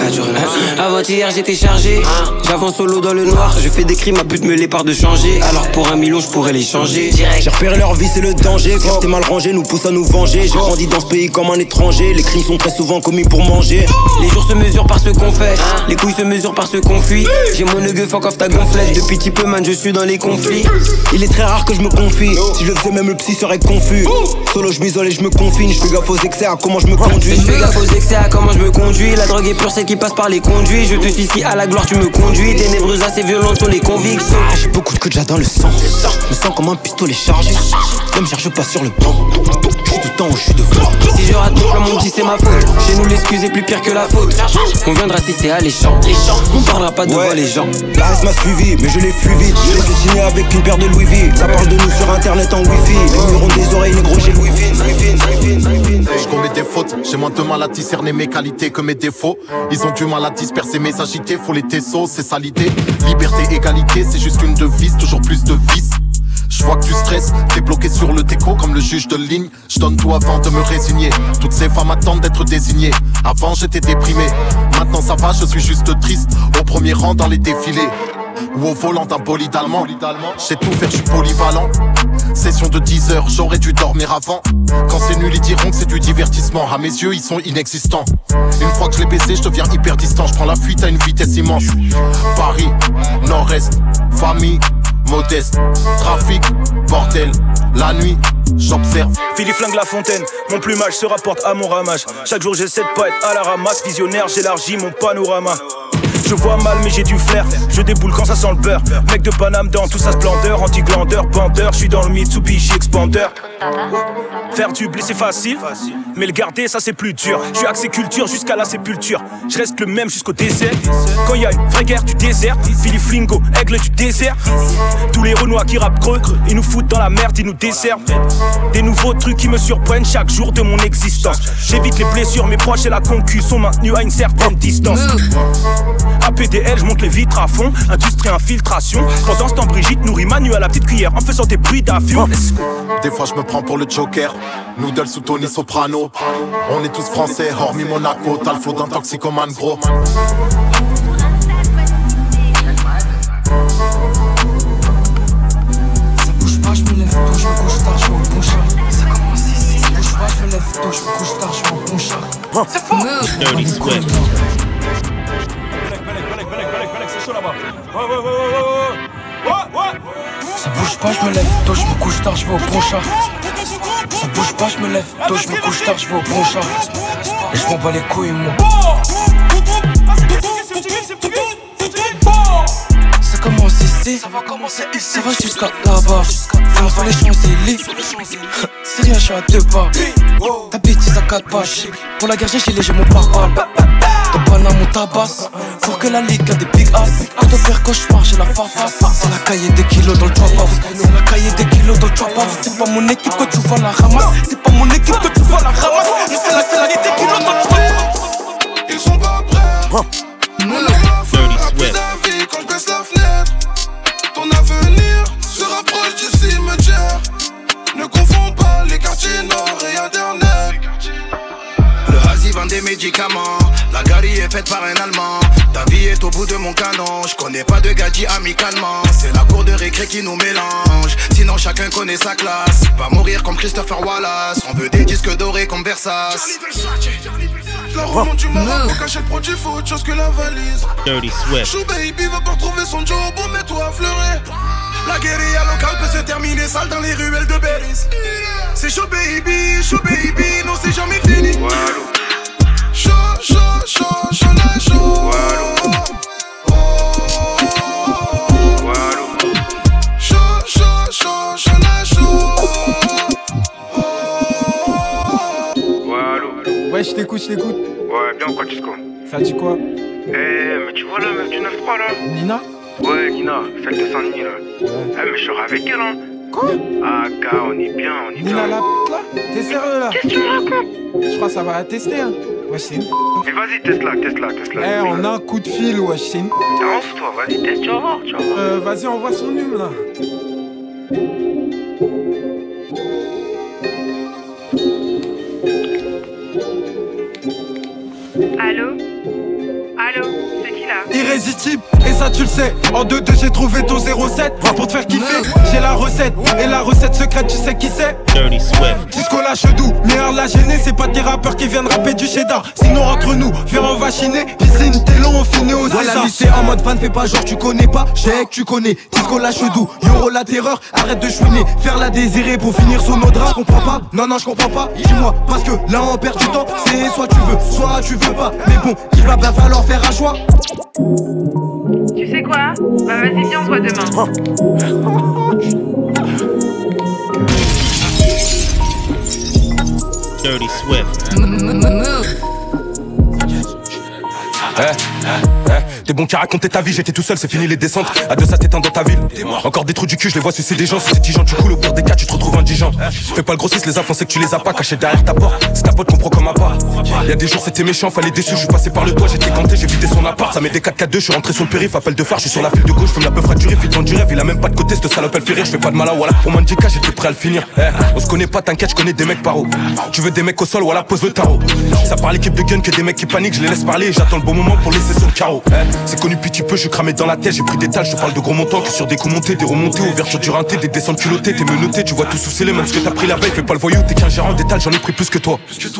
you know what I'm saying? C'est 4 jours là. Avant hier j'étais chargé. J'avance solo dans le noir, je fais des crimes à but de me les par de changer. Alors pour un million, je pourrais les changer. J'ai repéré leur vie, c'est le danger. Quand t'es mal rangé, nous pousse à nous venger. J'ai grandi dans ce pays comme un étranger. Les crimes sont très souvent commis pour manger. Les jours se mesurent par ce qu'on fait, les couilles se mesurent par ce qu'on fuit. J'ai mon neugue, fuck off ta gonflette. Depuis petit peu, man, je suis dans les conflits. Il est très rare que je me confie. Si je le faisais, même le psy serait confus. Solo, je m'isole et je me confine. Je fais gaffe aux excès à comment je me conduis. Je fais gaffe aux excès à comment je me conduis. La drogue est pure, celle qui passe par les conduits. Je te suis si à la gloire, tu me conduis. Ténébreuse assez violente sont les convictions. Ah, J'ai beaucoup de coups de dans le sang. Me sens comme un pistolet chargé. Ne me cherche pas sur le banc. Je suis tout le temps où je suis devant. Si je rate mon plan, mon dit c'est ma faute. Chez nous, l'excuse est plus pire que la faute. On viendra si c'est alléchant. On parlera pas devant les gens. La reste m'a suivi, mais je l'ai fui vite. Je l'ai dessiné avec une paire de Louis V. Ça parle de nous sur internet en wifi. Les murs ont des oreilles, négro, j'ai Louis V. Je commets des fautes, j'ai moins de mal à discerner mes qualités que mes défauts. Ils ont du mal à disperser mes agités, faut les tessos, c'est ça l'idée. Liberté, égalité, c'est juste une devise, toujours plus de vices. Je vois que tu stresses, t'es bloqué sur le déco comme le juge de ligne. Je donne tout avant de me résigner. Toutes ces femmes attendent d'être désignées. Avant j'étais déprimé, maintenant ça va, je suis juste triste. Au premier rang dans les défilés. Ou au volant d'un bolide allemand. J'ai tout fait, je suis polyvalent. Session de 10 heures, j'aurais dû dormir avant. Quand c'est nul, ils diront que c'est du divertissement. À mes yeux, ils sont inexistants. Une fois que je l'ai baissé, je deviens hyper distant. Je prends la fuite à une vitesse immense. Paris, Nord-Est, famille, modeste. Trafic, bordel, la nuit, j'observe. Philippe flingue la fontaine, mon plumage se rapporte à mon ramage. Chaque jour j'essaie de pas être à la ramasse, visionnaire, j'élargis mon panorama. Je vois mal mais j'ai du flair, je déboule quand ça sent le beurre. Mec de Paname dans toute sa splendeur, anti-glandeur, bandeur, je suis dans le Mitsubishi Expander. Faire du blé c'est facile, mais le garder ça c'est plus dur. Je suis axé culture jusqu'à la sépulture, je reste le même jusqu'au désert. Quand y a une vraie guerre du désert, Philippe Flingo, aigle du désert. Tous les renois qui rappent creux, ils nous foutent dans la merde, ils nous desservent. Des nouveaux trucs qui me surprennent chaque jour de mon existence. J'évite les blessures, mes proches et la concu sont maintenus à une certaine distance. APDL, je monte les vitres à fond, industrie infiltration. Pendant ce temps, Brigitte nourrit Manu à la petite cuillère en faisant des bruits d'avion. Des fois je me prends pour le Joker. Noodle sous Tony Soprano. On est tous français hormis Monaco. T'as le flow d'un toxicomane gros. Ça bouge pas, je me lève tôt, je me couche tard, je char. Ça commence ici, ça bouge pas, je me lève tôt, je me couche tard, je bon char. C'est faux. Dirty Swift. Ça bouge pas, je me lève tôt, je me couche tard, je vais au bon char. Ça bouge pas, je me lève tôt, je me couche tard, je vais au bon char. Et je m'en bats les couilles, moi. Ça commence ici, ça va commencer ici, ça va jusqu'à là-bas. Fais sur les Champs-Élysées, c'est rien, je suis à deux pas. Ta bêtise à quatre pages. Pour la guerre, j'ai gilet, j'ai mon pare Ton Panama, mon tabac. Faut que la ligue a des big ass. Quand on faire cauchemar, j'ai la farfa. C'est la cahier des kilos dans le drop off. C'est la cahier des kilos dans le drop off. C'est pas mon équipe que tu vois la ramasse. C'est pas mon équipe que tu vois la ramasse. Mais c'est la cahier des kilos dans le drop off. Ils sont pas prêts. On a la fin rapide à vie quand je baisse la fenêtre. Ton avenir se rapproche du cimetière. Ne confonds pas les quartiers nord et internet. Le vend des médicaments. Est faite par un Allemand. Ta vie est au bout de mon canon. Je connais pas de gadget amicalement. C'est la cour de récré qui nous mélange. Sinon chacun connaît sa classe. Va mourir comme Christopher Wallace. On veut des disques dorés comme Versace. La remonte du Maroc pour cacher le produit, faut autre chose que la valise. Dirty Swift. Chou baby va pas retrouver son job, bon mets-toi à fleurer. La guérilla locale peut se terminer sale dans les ruelles de Berries. C'est chaud baby, chaud baby, non c'est jamais fini. Ouais, je t'écoute, je t'écoute. Ouais, bien quoi, Tisco Ça dit quoi? Eh, mais tu vois la meuf du 9-3 là Nina? Ouais, Nina, celle de Saint-Denis là. Eh, mais je serai avec elle, hein. Quoi? Ah, gars, on est bien, on est Nina bien. la p là? T'es sérieux là? Qu'est-ce que tu me racontes? Je crois que ça va la tester, hein. Ouais, c'est une. Mais vas-y, teste-la, teste-la, teste-la. Eh, on a un coup de fil, wesh, c'est une p. Avance-toi, vas-y, teste, tu vas voir, tu vas voir. Euh, vas-y, envoie son numéro là. Allô? Allô c'est qui là Irrésistible, et ça tu le sais. En 2-2, j'ai trouvé ton 07 pour te faire kiffer. J'ai la recette, et la recette secrète, tu sais qui c'est Dirty Swift. Disco lâche doux, meilleur la gêner, c'est pas des rappeurs qui viennent rapper du cheddar. Sinon, entre nous, faire en va chiner, piscine, t'es long, on finit au Voilà, César. lycée en mode fan, fais pas genre tu connais pas. Check, tu connais. Disco lâche doux, Yoro la terreur, arrête de chouiner. Faire la désirée pour finir sous nos draps, comprends pas Non, non, je comprends pas. Dis-moi, parce que là on perd du temps. C'est soit tu veux, soit tu veux pas. Mais bon, il va bien falloir faire un choix. Tu sais quoi? Bah vas-y, viens, on se voit demain. Dirty Swift. Eh, T'es bon qu'à raconter ta vie, j'étais tout seul, c'est fini les descentes. À deux, ça t'éteint dans ta ville. Encore des trous du cul, je les vois sucer des gens. Si c'est 10 gens, tu coules au pire des cas, tu te retrouves indigent. Fais pas le grossiste, les enfants, c'est que tu les as pas cachés derrière ta porte. C'est ta pote comprend comme un pas. Y'a des jours, c'était méchant, fallait déçu. Je suis passé par le toit, j'étais canté, j'ai vidé son appart. Ça met des 4 4 2 je suis rentré sur le périph', appel de phare, je suis sur la file de gauche, fume la peu fracturée, fil du rêve. Il a même pas de côté, cette salope, elle fait. Je fais pas de malin, voilà. Pour mon handicap, j'étais prêt à le finir. On se connaît pas, t'inquiète, je connais des mecs paro. Tu veux des mecs au sol, voilà, pose le tarot. Ça parle équipe de gun que des mecs qui paniquent, je les laisse parler. J'attends le bon moment pour laisser sur le carreau. C'est connu depuis petit peu, je suis cramé dans la tête, j'ai pris des tâches, je te parle de gros montants que sur des coups montés, des remontées, ouverture du rinté, des descentes culottées, t'es menotté, tu vois tout sous scellé, même ce que t'as pris la veille, fais pas le voyou, t'es qu'un gérant d'étal, j'en ai pris plus que toi.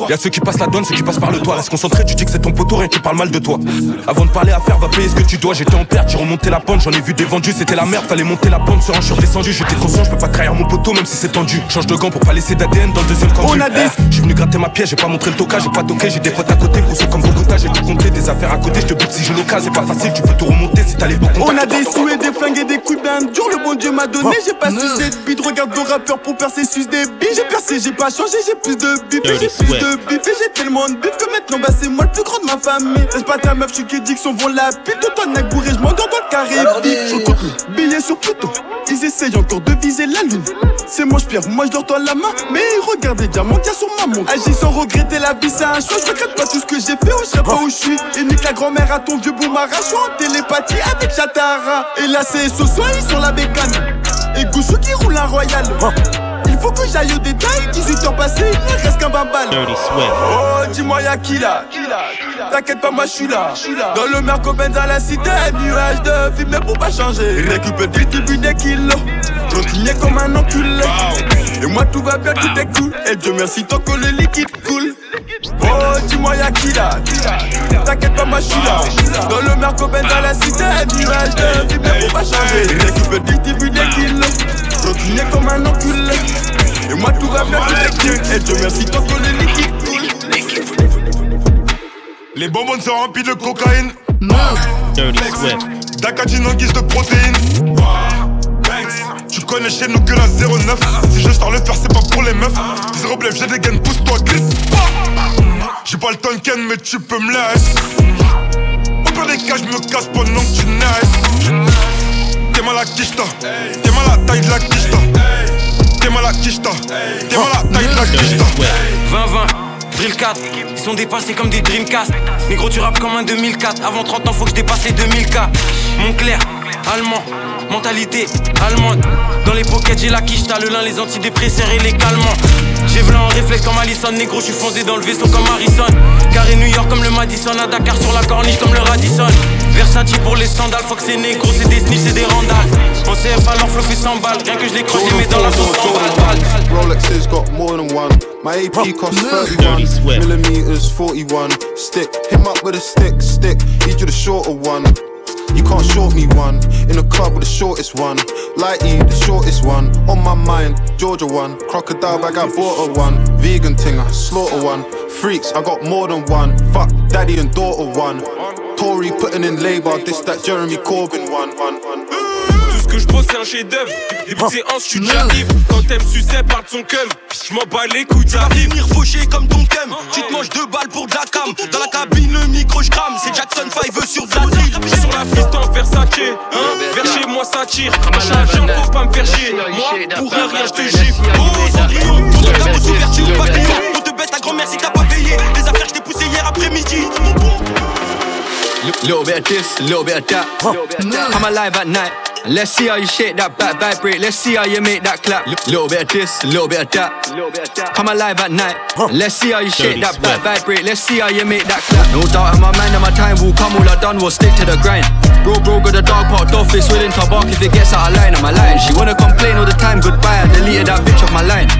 Y'a ceux qui passent la donne, ceux qui passent par le toit, reste concentré, tu dis que c'est ton poteau, rien qui parle mal de toi. Avant de parler à faire, va payer ce que tu dois, j'étais en perte, j'ai remonté la pente, j'en ai vu des vendus, c'était la merde, fallait monter la pente, sur un je suis redescendu, j'étais conscient, je peux pas trahir mon poteau, même si c'est tendu. Change de gants pour pas laisser d'ADN dans le deuxième camp. On a des- Je suis venu gratter ma pièce, j'ai pas montré le tocage, j'ai pas toqué, j'ai des potes à côté, gros comme Bogota, j'ai tout compté, des affaires à côté, je te bute si j'ai l'occasion, c'est pas facile, tu peux tout remonter si t'as les bons contacts. On a des sous et des flingues et des coups bien durs, le bon Dieu m'a donné. J'ai pas sucé de bide, regarde vos rappeurs pour percer, suce des billes. J'ai percé, j'ai pas changé, j'ai plus de bif, j'ai plus de bif, et j'ai tellement de bif que maintenant bah c'est moi le plus grand de ma famille. Laisse pas ta meuf, je suis qu'édiction, vont la pile de toi, nec bourré, je m'endors dans le carré. Je compte billets sur Pluton, ils essayent encore de viser la lune. C'est moi je pierre, moi je leur dois la main, mais regarde les diamants qu'il y a sur ma montre. Agis sans regretter la vie, c'est un choix. Je regrette pas tout ce que j'ai fait, oh, je sais pas où je suis. Et nique la grand-mère à ton vieux boumara, je suis en télépathie avec Chatara. Et là c'est ce soir, ils sur la bécane. Et Gouchou qui roule un royal. Il faut que j'aille au détail, 18 heures passées, il ne reste qu'un bambal. Oh, dis-moi y'a qui là? T'inquiète pas, moi je suis là. Dans le Merco Benz à la cité, nuage de film, mais pour pas changer. Récupère des tribus des kilos. Tranquille comme un enculé. Et moi tout va bien, tout est cool. Et Dieu merci tant que le liquide coule. Oh, dis-moi y'a qui là? T'inquiète pas, moi je suis là. Dans le Merco Benz à la cité, nuage de film, mais pour pas changer. Récupère des tribus des kilos. Tranquille comme un enculé. Et moi tout va bien, tout est cool. Et Dieu merci tant que le liquide coule. Les bonbons sont remplis de cocaïne. Dirty Swift. D'acatine en guise de protéines. Tu connais chez nous que la 09. Si je sors le faire, c'est pas pour les meufs. Zéro blef, j'ai des gaines, pousse-toi, glisse. J'ai pas le Tonken, mais tu peux me laisser. Au pire des cas, je me casse pendant que tu naisses. T'es mal à quicheta. T'es mal à taille de la quicheta. T'es mal à quicheta. T'es mal à taille de la quicheta. 20-20, Drill 4, ils sont dépassés comme des Dreamcast. Négro, tu rappes comme un 2004. Avant 30 ans, faut que je dépasse les 2000K. Montclair, allemand, mentalité allemande. Dans les pockets, j'ai la quiche, t'as le lin, les antidépresseurs et les calmants. J'ai v'là en réflexe comme Allison, négro, je suis foncé dans le vaisseau comme Harrison. Carré New York comme le Madison, à Dakar sur la corniche comme le Radisson. Versace pour les sandales, faut que c'est négro, c'est des snitch, c'est des randales. En CF alors flow fait 100 balles, rien que je les croche, je les mets dans la sauce 100 balles. Rolexes got more than one. My AP costs 31 millimeters, 41 stick. Him up with a stick, stick. Need you the shorter one. You can't short me one. In a club with the shortest one. Lighty, the shortest one. On my mind, Georgia one. Crocodile bag, I bought a one. Vegan tinger, slaughter one. Freaks, I got more than one. Fuck, daddy and daughter one. Tory putting in labor, this that Jeremy Corbyn one. one, one. Ce que je pose c'est un chef d'œuvre Les buts c'est un, tu j'arrive. Quand t'aimes sucer parle de son cum. Je m'en bats les couilles Tu vas venir faucher comme ton cum. Tu te manges deux balles pour de la cam. Dans la cabine le micro je crame. C'est Jackson 5 sur de la J'suis sur la piste en Versace hein. Vers chez moi ça tire. Machin faut pas me faire chier. Moi pour un rien j'te gifle. Oh Cendrillon Pour ton capot ouverture ou papillon On te baisse ta grand-mère si t'as pas payé Les affaires j't'ai poussé hier après-midi. Little bit of this, a little bit of that. I'm alive at night. Let's see how you shake that back vibrate. Let's see how you make that clap. Little bit of this, a little bit of that. Come alive at night. Let's see how you shake that back vibrate. Let's see how you make that clap. No doubt in my mind and my time will come. All I done was stick to the grind. Bro, bro, got a dog parked office, willing to bark if it gets out of line. Am I lying? She wanna complain all the time. Goodbye, I deleted that bitch off my line.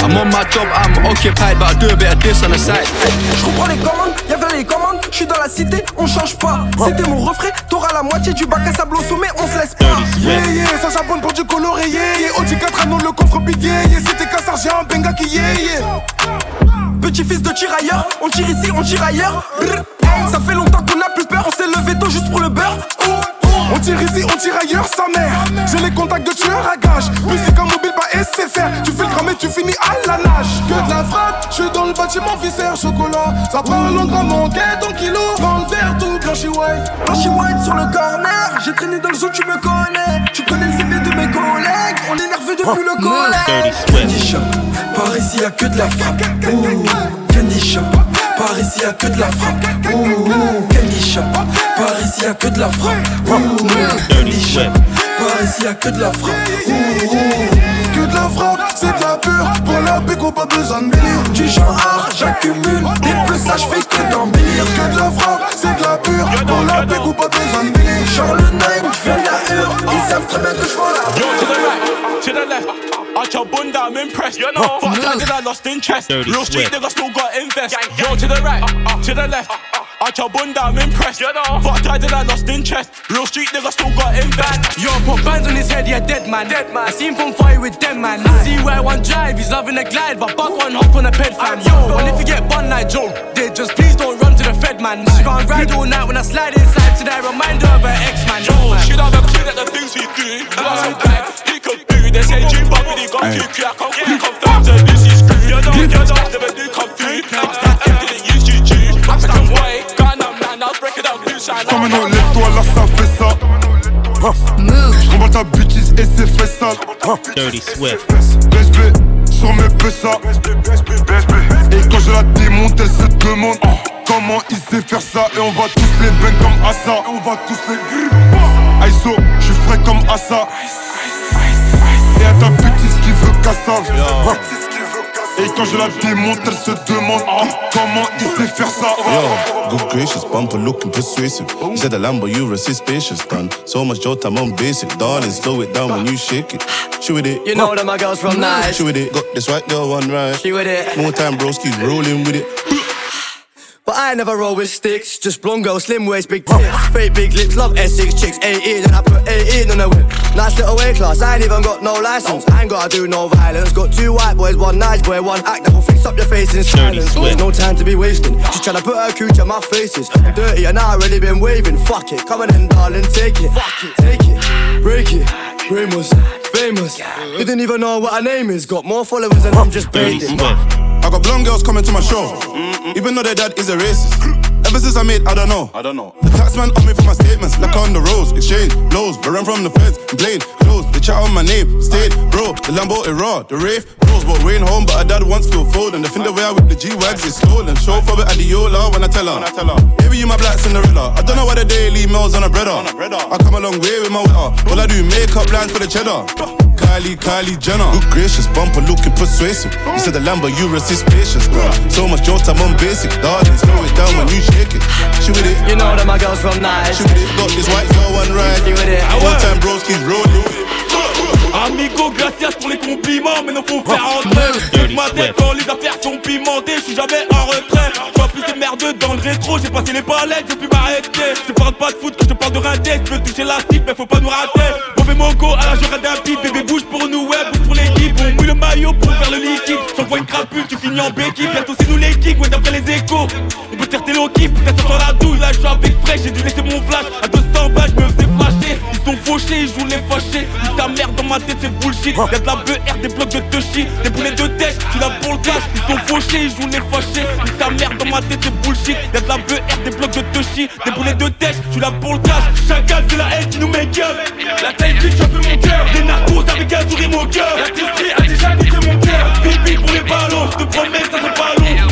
I'm on my job, I'm occupied, but I do a bit of this on the side. Je comprends les commandes, y'avait les commandes, je suis dans la cité, on change pas. C'était mon refrain, t'auras la moitié du bac à sable au sommet, on se laisse pas. Yeah, yeah, ça charbonne pour du coloré, yeah, yeah. Audi 4 anneaux, le coffre big, yeah, yeah. C'était qu'un sergent, un benga qui, yeah, yeah. Petit fils de tirailleur, on tire ici, on tire ailleurs. Brr. Ça fait longtemps qu'on a plus peur, on s'est levé tôt juste pour le beurre. On tire ici, on tire ailleurs, sa mère. J'ai les contacts de tueurs à gage. Musique en mobile, pas SFR. Tu fais le cramer, tu finis à la nage. Que de la frappe, je suis dans le bâtiment, viscère, chocolat. Ça parle en gramme, en quête en kilo. Dans le verre, tout blanchi white. Blanchi white sur le corner. J'ai traîné dans le zoo, tu me connais. Tu connais le CV de mes collègues. On est nerveux depuis le collège. Candy shop, par ici y'a que de la frappe. Candy shop, par ici y'a que de la frappe. Y'a que de la frappe. Ouh, Candy shop, par ici y'a que de la frappe. Ouh, Que de la frappe, c'est de la pure. Pour la béco, pas besoin de délire. Du genre art, j'accumule. Des plus ça, j'fais que d'embellir. Que de la frappe, c'est de la pure. Pour la béco, pas besoin de délire. Genre le name, j'fais de la hure. Ils savent très bien que j'vends la Yo, to the right, to the left. Arch your bunda, I'm impressed. You know, fuck that, did I lost interest? Dirty Real street Swift. nigga still got invest. Yo, to the right, to the left. Arch your bunda, I'm impressed. You know, fuck that, did I lost interest? Real street nigga still got invest. Yo, put bands on his head, yeah, dead man. Dead man. I see him from fire with them man. See where one drive, he's loving the glide, but buck one hop on a ped fam. Yo, and if you get bun like Joe, they just please don't run to the Fed man. She can't ride all night when I slide inside to that reminder of her ex man. Yo, Should have a kid at the things we do. Last back, he could do. They say Jim Bobby, they got QQ. I can't get confirmed that this is screw. You know, you know, never do come through. I didn't use you, Jew. African way, got I'll break it shine. Lève-toi, là ça fait ça. J'envoie ta bêtise et c'est fait sale. Dirty Swift. BSB sur mes PSA. Et quand je la démonte, elle se demande comment il sait faire ça. Et on va tous les ben comme Assa. On va tous les. Aiso, je suis frais comme Assa. Et à ta bêtise qui veut Kassav. Et quand je la démonte, elle se demande ah, comment il sait faire ça. Yo, good gracious, bumper looking persuasive. You said the Lambo, you were suspicious, done. So much jolt, I'm on basic. Darling, slow it down when you shake it. She with it. You know that my girls from mm, nice. She with it. Got this white girl one right. She with it. More time, broski's rolling with it. But I never roll with sticks, just blonde girl, slim waist, big tits. Fake big lips, love Essex chicks, 18, and I put 18 on the whip. Nice little weight class, I ain't even got no license. I ain't gotta do no violence. Got two white boys, one nice boy, one act that will fix up your face in silence. Swift. No time to be wasting. She's tryna put her cooch on my faces. I'm dirty and I already been waving. Fuck it, come on in, darling, take it. Fuck it, take it, break it. Famous, famous. You didn't even know what her name is. Got more followers than I'm just. Swift. I got blonde girls coming to my show. Even though their dad is a racist. Ever since I made, I don't know. I don't know. The taxman on me for my statements, like on the roads, exchange blows. But run from the feds, blade close. They chat on my name, stayed bro. The Lambo is raw, the rave rose. But rain home, but her dad wants feel fold. And the thing the way I whip the G wags is stolen. Show for it at the Yola when I tell her. Maybe you my black Cinderella. I don't know why the daily mails on a breader. I come a long way with my weather. All I do makeup lines for the cheddar. Kylie, Kylie Jenner. Good gracious, bumper looking persuasive. You said the Lambo, you resist patience, bro. So much jolt, I'm on basic. Darling, slow it down when you shake it. She with it. You know that my girls from nice. She with it. Got this white girl one ride. She with it. One time broski's rolling. Amigo, gracias pour les compliments, mais non faut faire entrer. Ma tête quand les affaires sont pimentées, je suis jamais en retrait. J'vois plus de merde dans le rétro, j'ai passé les palettes, j'ai pu m'arrêter. Je parle pas de foot, que je parle de rindex, je veux toucher la cible, mais faut pas nous rater. Mauvais moco, à la journée d'un beat, bébé bouge pour nous, ouais, bouge pour l'équipe. On mouille le maillot pour faire le liquide. J'envoie une crapule, tu finis en béquille. Bientôt c'est nous les kicks, ouais, d'après les échos. On peut faire tes low-kicks, putain, ça sent la douille. Là, je suis avec fraîche, j'ai dû laisser mon flash. À 200 balles, je me faisais flasher. Ils sont fauchés, ils jouent les fâchés. Dis ta merde dans ma tête, c'est bullshit. Y'a de la BR, des blocs de Toshi, des boulets de tête, tu l'as pour le cash. Ils sont fauchés, ils jouent les fâchés. Dis ta merde dans ma tête, c'est bullshit. Y'a de la BR, des blocs de Toshi, des boulets de tête, tu l'as pour le cash. Chacun c'est la haine qui nous make up. La taille un peu mon cœur. Des narcos avec un sourire au cœur. La a déjà goûté mon cœur. Pipi pour les ballons, je te promets, ça c'est pas.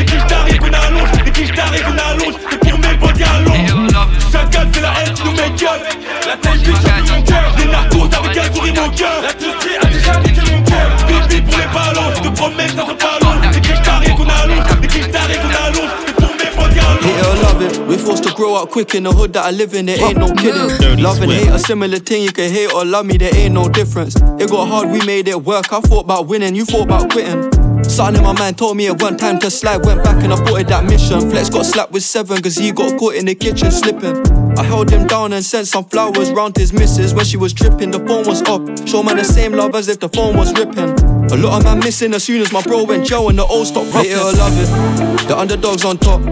Up quick in the hood that I live in, there ain't no kidding. Love and hate a similar thing, you can hate or love me, there ain't no difference. It got hard, we made it work. I thought about winning, you thought about quitting. Something in my mind told me it wasn't time to slide. Went back and I aborted that mission. Flex got slapped with seven, cause he got caught in the kitchen slipping. I held him down and sent some flowers round his missus when she was tripping. The phone was up. Show man the same love as if the phone was ripping. A lot of man missing as soon as my bro went Joe and the old stopped Hate it or love it. The underdogs on top.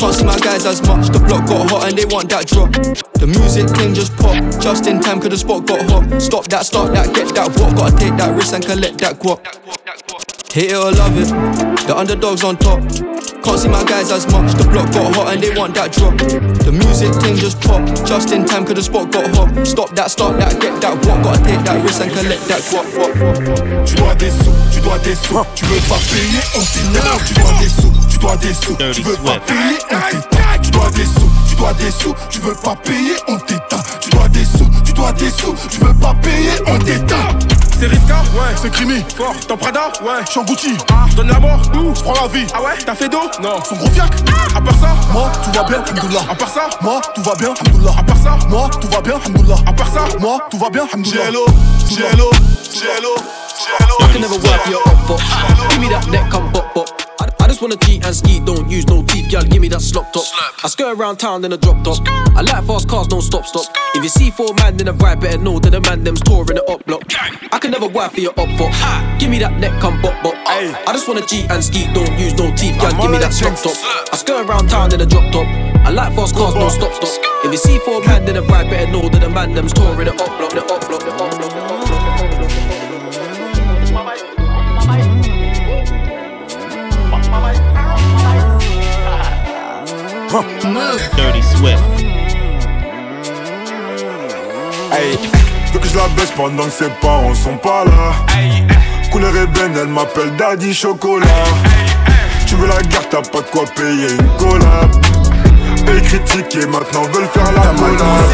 Can't see my guys as much. The block got hot and they want that drop. The music thing just pop. Just in time, cause the spot got hot. Stop that, start that, get that walk. Gotta take that risk and collect that guap. Hate it or love it, the underdogs on top. Can't see my guys as much. The block got hot and they want that drop. The music thing just pop. Just in time, cause the spot got hot. Stop that, start that, get that walk. Gotta take that risk and collect that guap. Tu dois des sous, tu dois des sous, tu veux pas payer, on t'éteint. Tu dois des sous, tu dois des sous, tu veux pas payer, on t'éteint. Tu dois des sous, tu dois des sous, tu veux pas payer, on t'éteint. Tu dois des sous, tu dois des sous, tu veux pas payer, on t'éteint. C'est Riska Ouais, c'est Crimi. Fort. T'en Prada Ouais. Je suis en Gucci. Ah. Je donne la mort Où Je prends la vie. Ah ouais T'as fait d'eau Non. Son gros fiac À part ça Moi, tout va bien, Hamdoullah. À part ça Moi, tout va bien, Hamdoullah. À part ça Moi, tout va bien, Hamdoullah. À part ça Moi, tout va bien, Hamdoullah. Jello, Jello, Jello, I can never work your up. Give me that neck, come bop bop. I, just wanna cheat and ski, don't use no teeth, girl. Give me that slop top. I skirt around town in a drop top. I like fast cars, don't stop stop. If you see four man in a ride, better know that the man them's touring the up block. I can never work for your up for. Give me that neck, come bop bop. I just wanna cheat and ski, don't use no teeth, girl. Give me that slop top. I skirt around town in a drop top. I like fast cars, don't stop stop. If you see four man in a ride, better know that the man them's touring the up block, the up block, the up block, the up block. Dirty Swift. Hey, veux que je la baisse pendant que ses parents sont pas là. Couleur ébène, elle m'appelle Daddy Chocolat. Tu veux la guerre, t'as pas de quoi payer une collab. Et critiquer maintenant veulent faire la collab.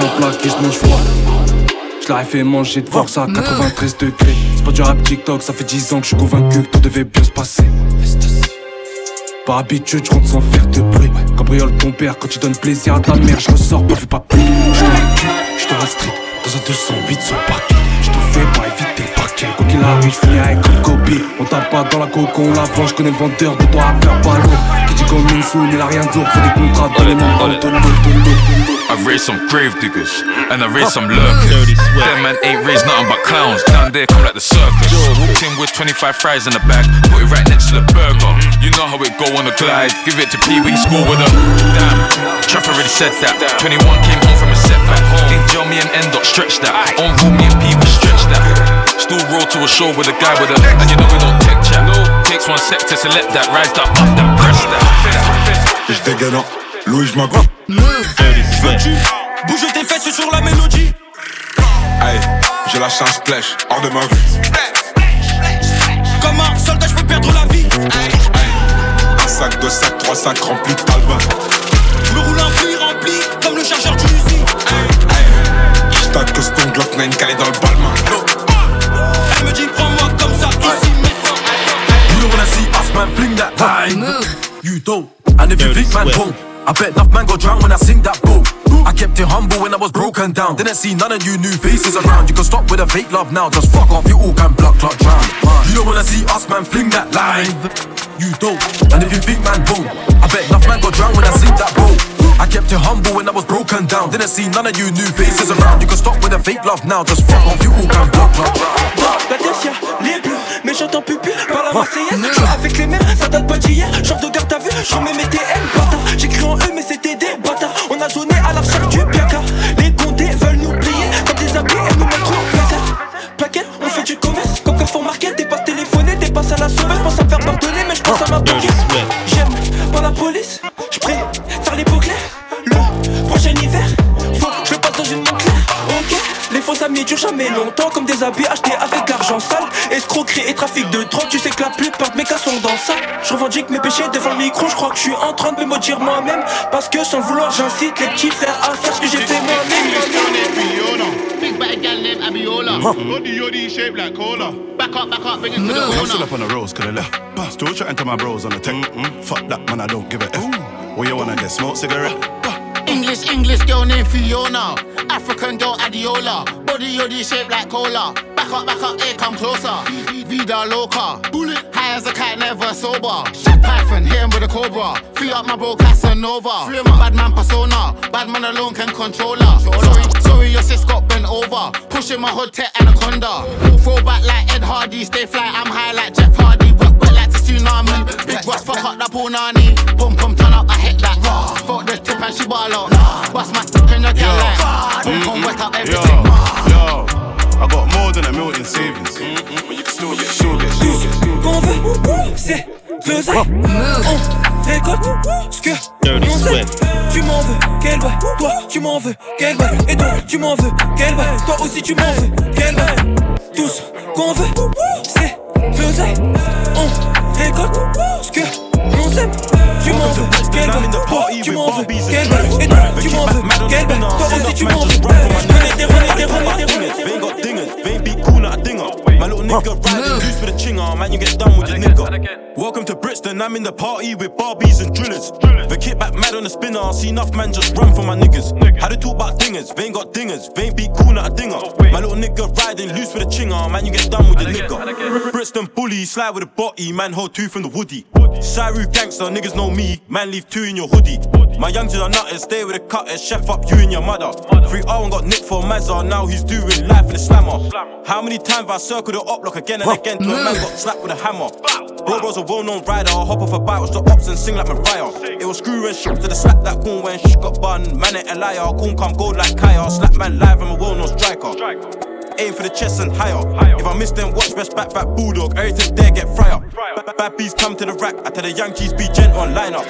En plaque mange froid. Fait manger de force à 93 degrés. C'est pas du rap TikTok, ça fait 10 ans que je suis convaincu que tout devait bien se passer. Par habitude, je rentre sans faire de bruit. Cabriole ton père quand tu donnes plaisir à ta mère, je ressors pas, fais pas plus. Je te street, dans un 208 sur le parquet. Je te fais pas éviter le parquet. Quoi qu'il arrive, je finis avec une copie. On tape pas dans la coco, on la vend, je connais le vendeur de toi à peur pas l'eau. Qui dit comme une soule, il a rien d'autre, fait des contrats dans les mains. I've raised some grave diggers and I raised some lurkers. Them man ain't raised nothing but clowns. Down there come like the circus. Walked in with 25 fries in the bag, put it right next to the burger. You know how it go on the glide. Give it to Pee Wee, he score with a damn. Truff already said that. 21 came home from a setback. Ain't gel me and end up stretch that. On rule me and P will stretch that. Still roll to a show with a guy with a and you know we don't tech chat. Takes one sec to select that, rise that up, that press that. Et je dégaine en Louis, je m'accroche. Veux-tu bouger tes fesses sur la mélodie Hey, j'ai lâché un splash hors de ma vue. Comme un soldat, je peux perdre la vie. Un sac de sac, trois sacs remplis de talbin. Je me roule un puits rempli comme le chargeur du Uzi. J't'ac que Stone Glock 9 calé dans le balmain. Man, fling that line. You don't. And if you think, man, boom. I bet enough man go drown when I sing that boom. I kept it humble when I was broken down. Didn't see none of you new faces around. You can stop with a fake love now. Just fuck off, you all can block, clock, drown. You don't wanna see us, man, fling that live. You don't. And if you think, man, boom. I bet enough man go drown when I sing that boom. I kept it humble when I was broken down. Didn't see none of you new faces around. You can stop with a fake love now. Just fuck off, you all can block, clock, drown. Les bleus, mais j'entends pupille par la Marseillaise. Avec les mêmes, ça date pas d'hier. Genre de garde à vue, je suis même TM, bâtard. J'écris en eux, mais c'était des bâtards. On a zoné à la recherche du piaka. Les condés veulent nous plier comme des habits et nous mettre en plaisir. Plaquette, on fait du commerce. remarqué, t'es pas téléphoné, t'es pas à la sauveuse, je pense à me faire pardonner, mais je pense à ma pocket. J'aime pas la police, amis durent jamais longtemps Comme des habits achetés avec l'argent sale Escroquerie et trafic de drogue Tu sais que la plupart de mes cas sont dans ça Je revendique mes péchés devant le micro Je crois que je suis en train de me maudire moi-même Parce que sans vouloir j'incite les petits frères à faire ce que j'ai fait moi-même Big bad gal named Abiola. Yodi yodi shaped like cola. Back up, back up, bring it to the owner. I'm still up on the roads, I left. Still chatting to my bros on the tech. Fuck that, man, I don't give a F. Where you wanna get smoke cigarette? English, English girl named Fiona. African girl Adiola. Body yoddy shaped like cola. Back up, back up, here come closer. Vida loca. Bullet. High as a cat, never sober. Shit Python, hit him with a cobra. Free up my bro Casanova. Bad man persona. Bad man alone can control her. Sorry, sorry, your sis got bent over. Pushing my hood tech anaconda. Throw back like Ed Hardy. Stay fly, I'm high like Jeff Hardy. Work, work like the tsunami. Big Ross, fuck up that punani. Boom, boom, turn up, I hit that. Fuck the tip and she ball out. Bust my stick in the gal like. Boom, boom, wet up everything. Yo, I got more than a million savings. But you can still get, get. Qu'on veut, c'est l'oseille. On récolte ce que on sait. Tu m'en veux, quel bail. Toi, tu m'en veux, quel bail. Et toi, tu m'en veux, quel bail. Toi aussi, tu m'en veux, quel bail. Tous qu'on veut, c'est l'oseille. On récolte ce que on sait. Tu m'en veux, quel tu m'en veux, quel tu m'en veux, quel. Toi aussi, tu m'en veux. T'es, renez, t'es, renez, t'es, renez, t'es, dinger. My little nigga riding loose with a chinger, man, you get done with your nigga. Welcome to Brixton, I'm in the party with Barbies and drillers. The kit back mad on the spinner, see enough man just run for my niggas. How they talk about dingers, they ain't got dingers, they ain't beat cool, not a dinger. My little nigga riding loose with a chinger, man, you get done with your nigga. Brixton bully, slide with a body, man, hold two from the woody. Cyru gangster, niggas know me, man, leave two in your hoodie. My youngsters are nutters, stay with a cutter, chef up you and your mother. Free R1 got nicked for Mazza, now he's doing life in the slammer. How many times I circled the up block again and again till a man got slapped with a hammer? Bro was a well known rider, I hop off a bike, watch the ops and sing like Mariah. It was screw and shook to the slap that corn when sh got bun. Man it a liar, corn come gold like Kaya. Slap man live, I'm a well known striker. Aim for the chest and higher. If I miss them, watch best back fat bulldog. Everything there get fry up. Bad, bad bees come to the rack. I tell the young G's be gent on line up.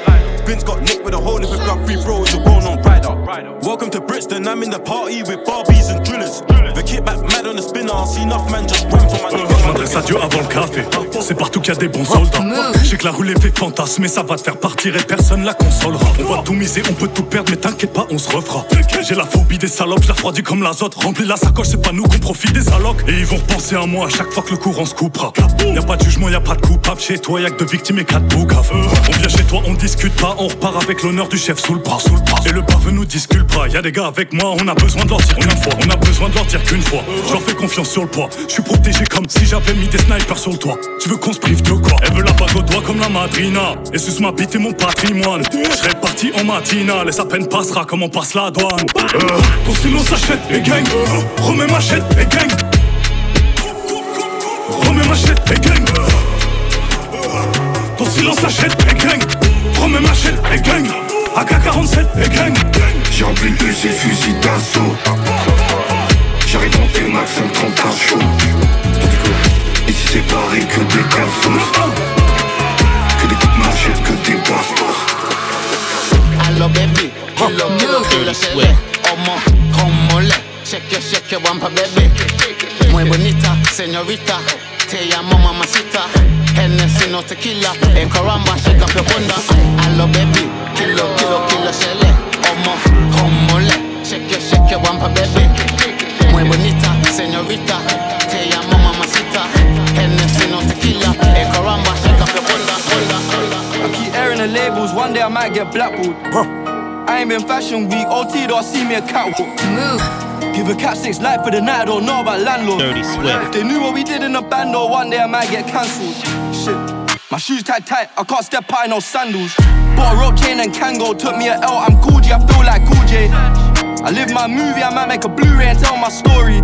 Vince got nicked with a hole in the club. Free bro is a well known rider. Welcome to Brixton, I'm in the party with Barbies and drillers. The kit back mad on the spinner. See enough man just run for my niggas. Je m'adresse à Dieu avant le café. C'est partout qu'il y a des bons soldats. Je sais que la roulée fait fantasme, mais ça va te faire partir et personne la consolera. On va tout miser, on peut tout perdre, mais t'inquiète pas, on se refera. J'ai la phobie des salopes, je la refroidis comme l'azote. Remplis la sacoche, c'est pas nous qu'on profite des allocs. Et ils vont repenser à moi à chaque fois que le courant se coupera. Y'a pas de jugement, y'a pas de coupable. Chez toi, y'a que de victimes et quatre boucaves. On vient chez toi, on discute pas, on repart avec l'honneur du chef sous le bras. Sous le bras. Et le baveux nous discute pas. Y'a des gars avec moi, on a besoin de leur dire qu'une fois. On a besoin de leur dire qu'une fois. Je leur fais confiance sur le poids. Je suis protégé comme si j'avais mis des snipers sur le toit. Tu veux qu'on se prive de quoi? Elle veut la bague au doigt comme la madrina. Et suce ma bite et mon patrimoine. Je parti en matinale et sa peine passera comme on passe la douane. Euh, ton silence s'achète et gagne. Euh, remets machette et gagne. Remets machette et gagne. Ton silence s'achète et gagne. Remets machette et gagne. AK-47 et gagne. J'ai rempli le j'ai fusil d'assaut. J'arrive en T-Max, un 30 chaud. Ici c'est pareil que des cassos. Que des coups de machette, que des bastos. Allo baby, shele Omo, como le Shake your, shake your bumper baby. Muy bonita, señorita. Te llamo mamacita. Hennessy, no tequila. En caramba, shake up your bunda Allo baby, kilo, kilo, kilo, shele. Omo, como le. Shake your, shake your bumper baby. Muy bonita, señorita. Te llamo mamacita. Hennessy, no tequila. En caramba, shake up your bunda, bunda, bunda I keep airing the labels, one day I might get blackballed. I ain't been fashion week, OT don't see me a catwalk. Move. Give a cat six life for the night, I don't know about landlord. Dirty Swift. If they knew what we did in the band, though, one day I might get cancelled. Shit. My shoes tight tight, I can't step out in no sandals. Bought a rope chain and Kango, took me a L, I'm cool G, I feel like cool J. I live my movie, I might make a Blu-ray and tell my story.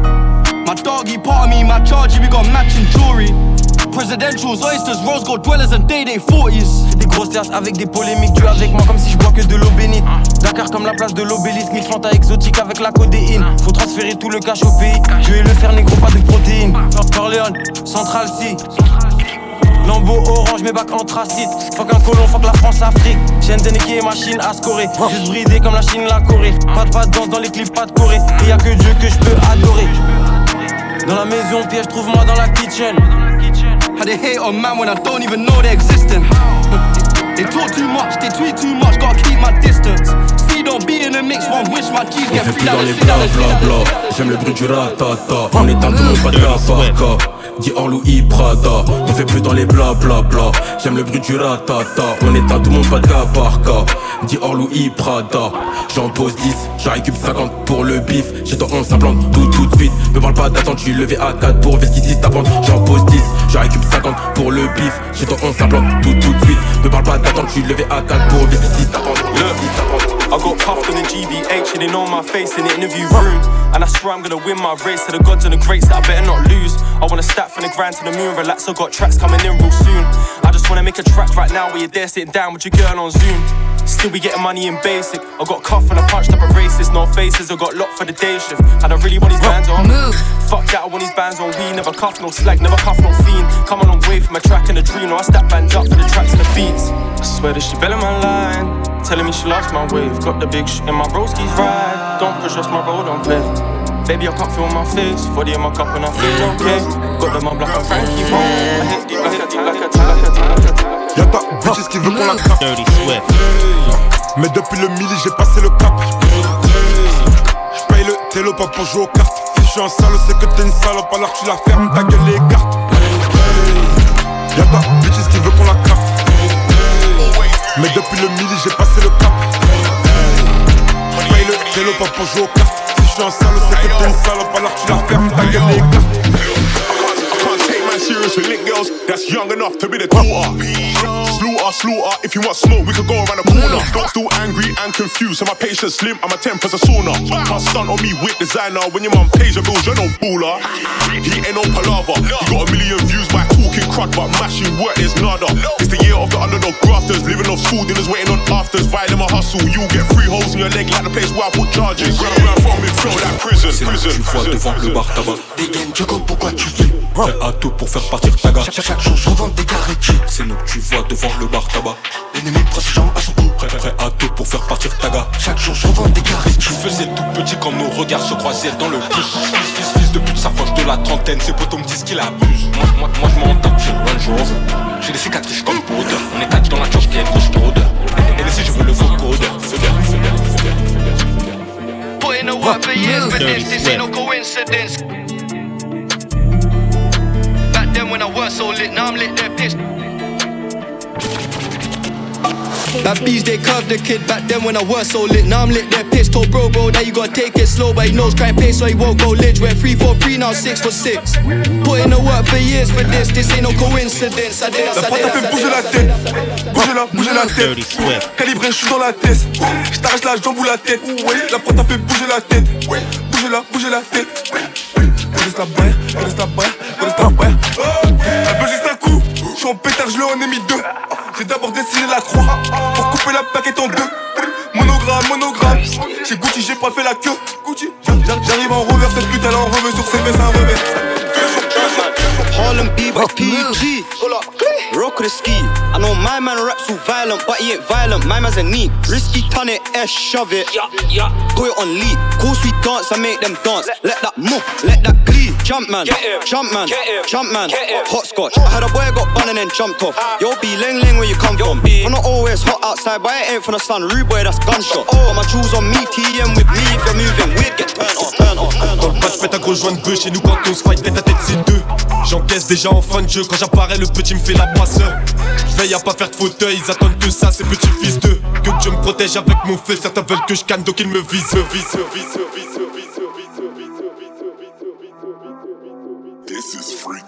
My doggy part of me, my charger, we got matching jewelry. Prison residentials, oysters, rose gold dwellers and day day 40s. Des grosses terres avec des polémiques, tu avec moi comme si je bois que de l'eau bénite. Dakar comme la place de l'obélisque, mix fanta exotique avec la codéine. Faut transférer tout le cash au pays. Je vais le faire négro, pas de protéines. Corleone, Central C. Lambeau orange, mes bacs anthracite. Fuck un colon, fuck la France-Afrique. Shenzhen qui est machine à scorer. Juste bridé comme la Chine, la Corée. Pas de pas de danse dans les clips, pas de Corée. Et y'a que Dieu que je peux adorer. Dans la maison, piège, trouve-moi dans la kitchen. How they hate on man when I don't even know they're existing. [laughs] they talk too much, they tweet too much, gotta keep my distance. See, don't be in the mix, one wish my G's get On free dans les bla bla bla J'aime le bruit du ratata. Mm. On éteint tout le monde pas de gafaka Dit en Louis Prada. On fait plus dans les bla bla bla. J'aime le bruit du ratata. On éteint tout le monde pas de gafaka Dit en Louis Prada. J'en pose 10 J'en récupère 50 pour le bif. J'ai ton 11 ça plante tout tout de suite. Me parle pas d'attente J'suis levé à 4 pour Vesquissis ta pente. J'en pose 10 J'en récupère 50 pour le bif. J'ai ton 11 ça plante tout tout de suite. Me parle pas d'attente J'suis levé à 4 pour Vesquissis ta pente I got puffed on the GBH and they know my face in the interview room. And I swear I'm gonna win my race to the gods and the greats that I better not lose. I wanna stack from the grind to the moon, relax. I got tracks coming in real soon. I just wanna make a track right now where you're there sitting down with your girl on Zoom. Still be getting money in basic. I got cuff and I punched up a racist, no faces. I got locked for the day shift. And I really want these bands on. Move. Fuck that, I want these bands on. We never cuff no slag, never cuff no fiend. Come a long way from a track and a dream. No, I stack bands up for the tracks and the beats. I swear that she belling my line. Telling me she loves my wave. Got the big shit in my broski's ride. Don't push us, my bro, don't play. Baby, I can't feel my face. Body in my cup and I feel okay. Got the mum like a Frankie Mo. I hit deep, I hit deep like a like a like a. Y'a ta bitches qui veut qu'on la capte. Mais depuis le midi, j'ai passé le cap. J'paye le télo pas pour jouer aux cartes. Si je suis un salaud, c'est que t'es une salope, alors tu la fermes, ta gueule les cartes. Y'a ta bitches qui veut qu'on la capte. Mais depuis le midi, j'ai passé le cap. J'paye le télo pas pour jouer. Si je suis un salaud, c'est que t'es une salope, tu la fermes, ta gueule take man serious with link girls that's young enough to be the daughter. Slaughter, slaughter, if you want smoke, we could go around the corner. Don't feel angry and confused, so my patience slim and my temper's a sauna. Can't stunt on me with designer when your mum pays your bills, you're no baller. He ain't no palaver, he got a million views by talking crud, but mashing work is nada. It's the year of the underdog grafters, living off school dinners, waiting on afters, violent my hustle. You get three holes in your leg like the place where I put charges. Run around from me, feel like prison, prison, Tu vois devant le bar tabac Dégaine, Diogo, pourquoi tu fais Prêt à tout pour faire partir ta gare. Chaque, chaque jour, je revends des garrettes. C'est nous que tu vois devant le bar tabac. L'ennemi prend ses jambes à son cou. Prêt, prêt à tout pour faire partir ta gare. Chaque jour, je revends des garrettes. Je faisais tout petit quand nos regards se croisaient dans le bus. Fils, fils de pute s'approche de la trentaine. Ses potos me disent qu'il abuse. Moi, moi, moi je m'en tape, j'ai Range Rover J'ai des cicatrices comme Powder On est quatre dans la coche qui est grosse odeur Et si je veux le vocodeur Fodeur, fodeur, fodeur Put in the work for years for Dirty this, this ain't no coincidence. When I was so lit, now I'm lit, pissed. Bad bees, they curved the kid back then when I was so lit. Now I'm lit, they're pissed. Told bro, bro, that you gotta take it slow, but he knows crime pace, so he won't go lich. We're 3 for 3 now 6 for 6. Put in the work for years for this, this ain't no coincidence. I did, I fait bouger la tête. Bouger la, bouger la tête. Calibré, je suis dans la tête. Je t'arrache la jambe ou la tête. La prod t'a fait bouger la tête. Bouger la, bouger la tête. Connaisse la barre, la barre, la barre. Suis en pétard, je en ai mis deux. J'ai d'abord dessiné la croix pour couper la plaquette en deux. Monogramme, monogramme. Chez Gucci, j'ai pas fait la queue. Gucci, j'arrive j'arrive en revers, cette pute elle en revers sur ses fesses un revers. Harlem B-boy PG. Rock the ski. I know my man raps all violent, but he ain't violent. My man's a knee. Risky ton it, S shove it. Put it on lead. Course we dance, I make them dance. Let that move, let that. Jump man, jump man, jump man. Hot scotch. I had a boy got bun and then jumped off. Yo, be ling ling where you come from. I'm not always hot outside, but it ain't from the sun. Rude boy, that's gunshot. Got my jewels on me, TDM with me. If you're moving weird, get turned off, turn off, turn Dans le match, pète un gros joint de bœuf. Chez nous, quand on se fight, tête à tête, c'est deux. J'encaisse déjà en fin de jeu. Quand j'apparais, le petit me fait la passeur. J'veille à pas faire de fauteuil. Ils attendent que ça, ces petits fils d'eux. Que Dieu me protège avec mon feu. Certains veulent que je canne, donc ils me visent, visent, visent. This is freaky.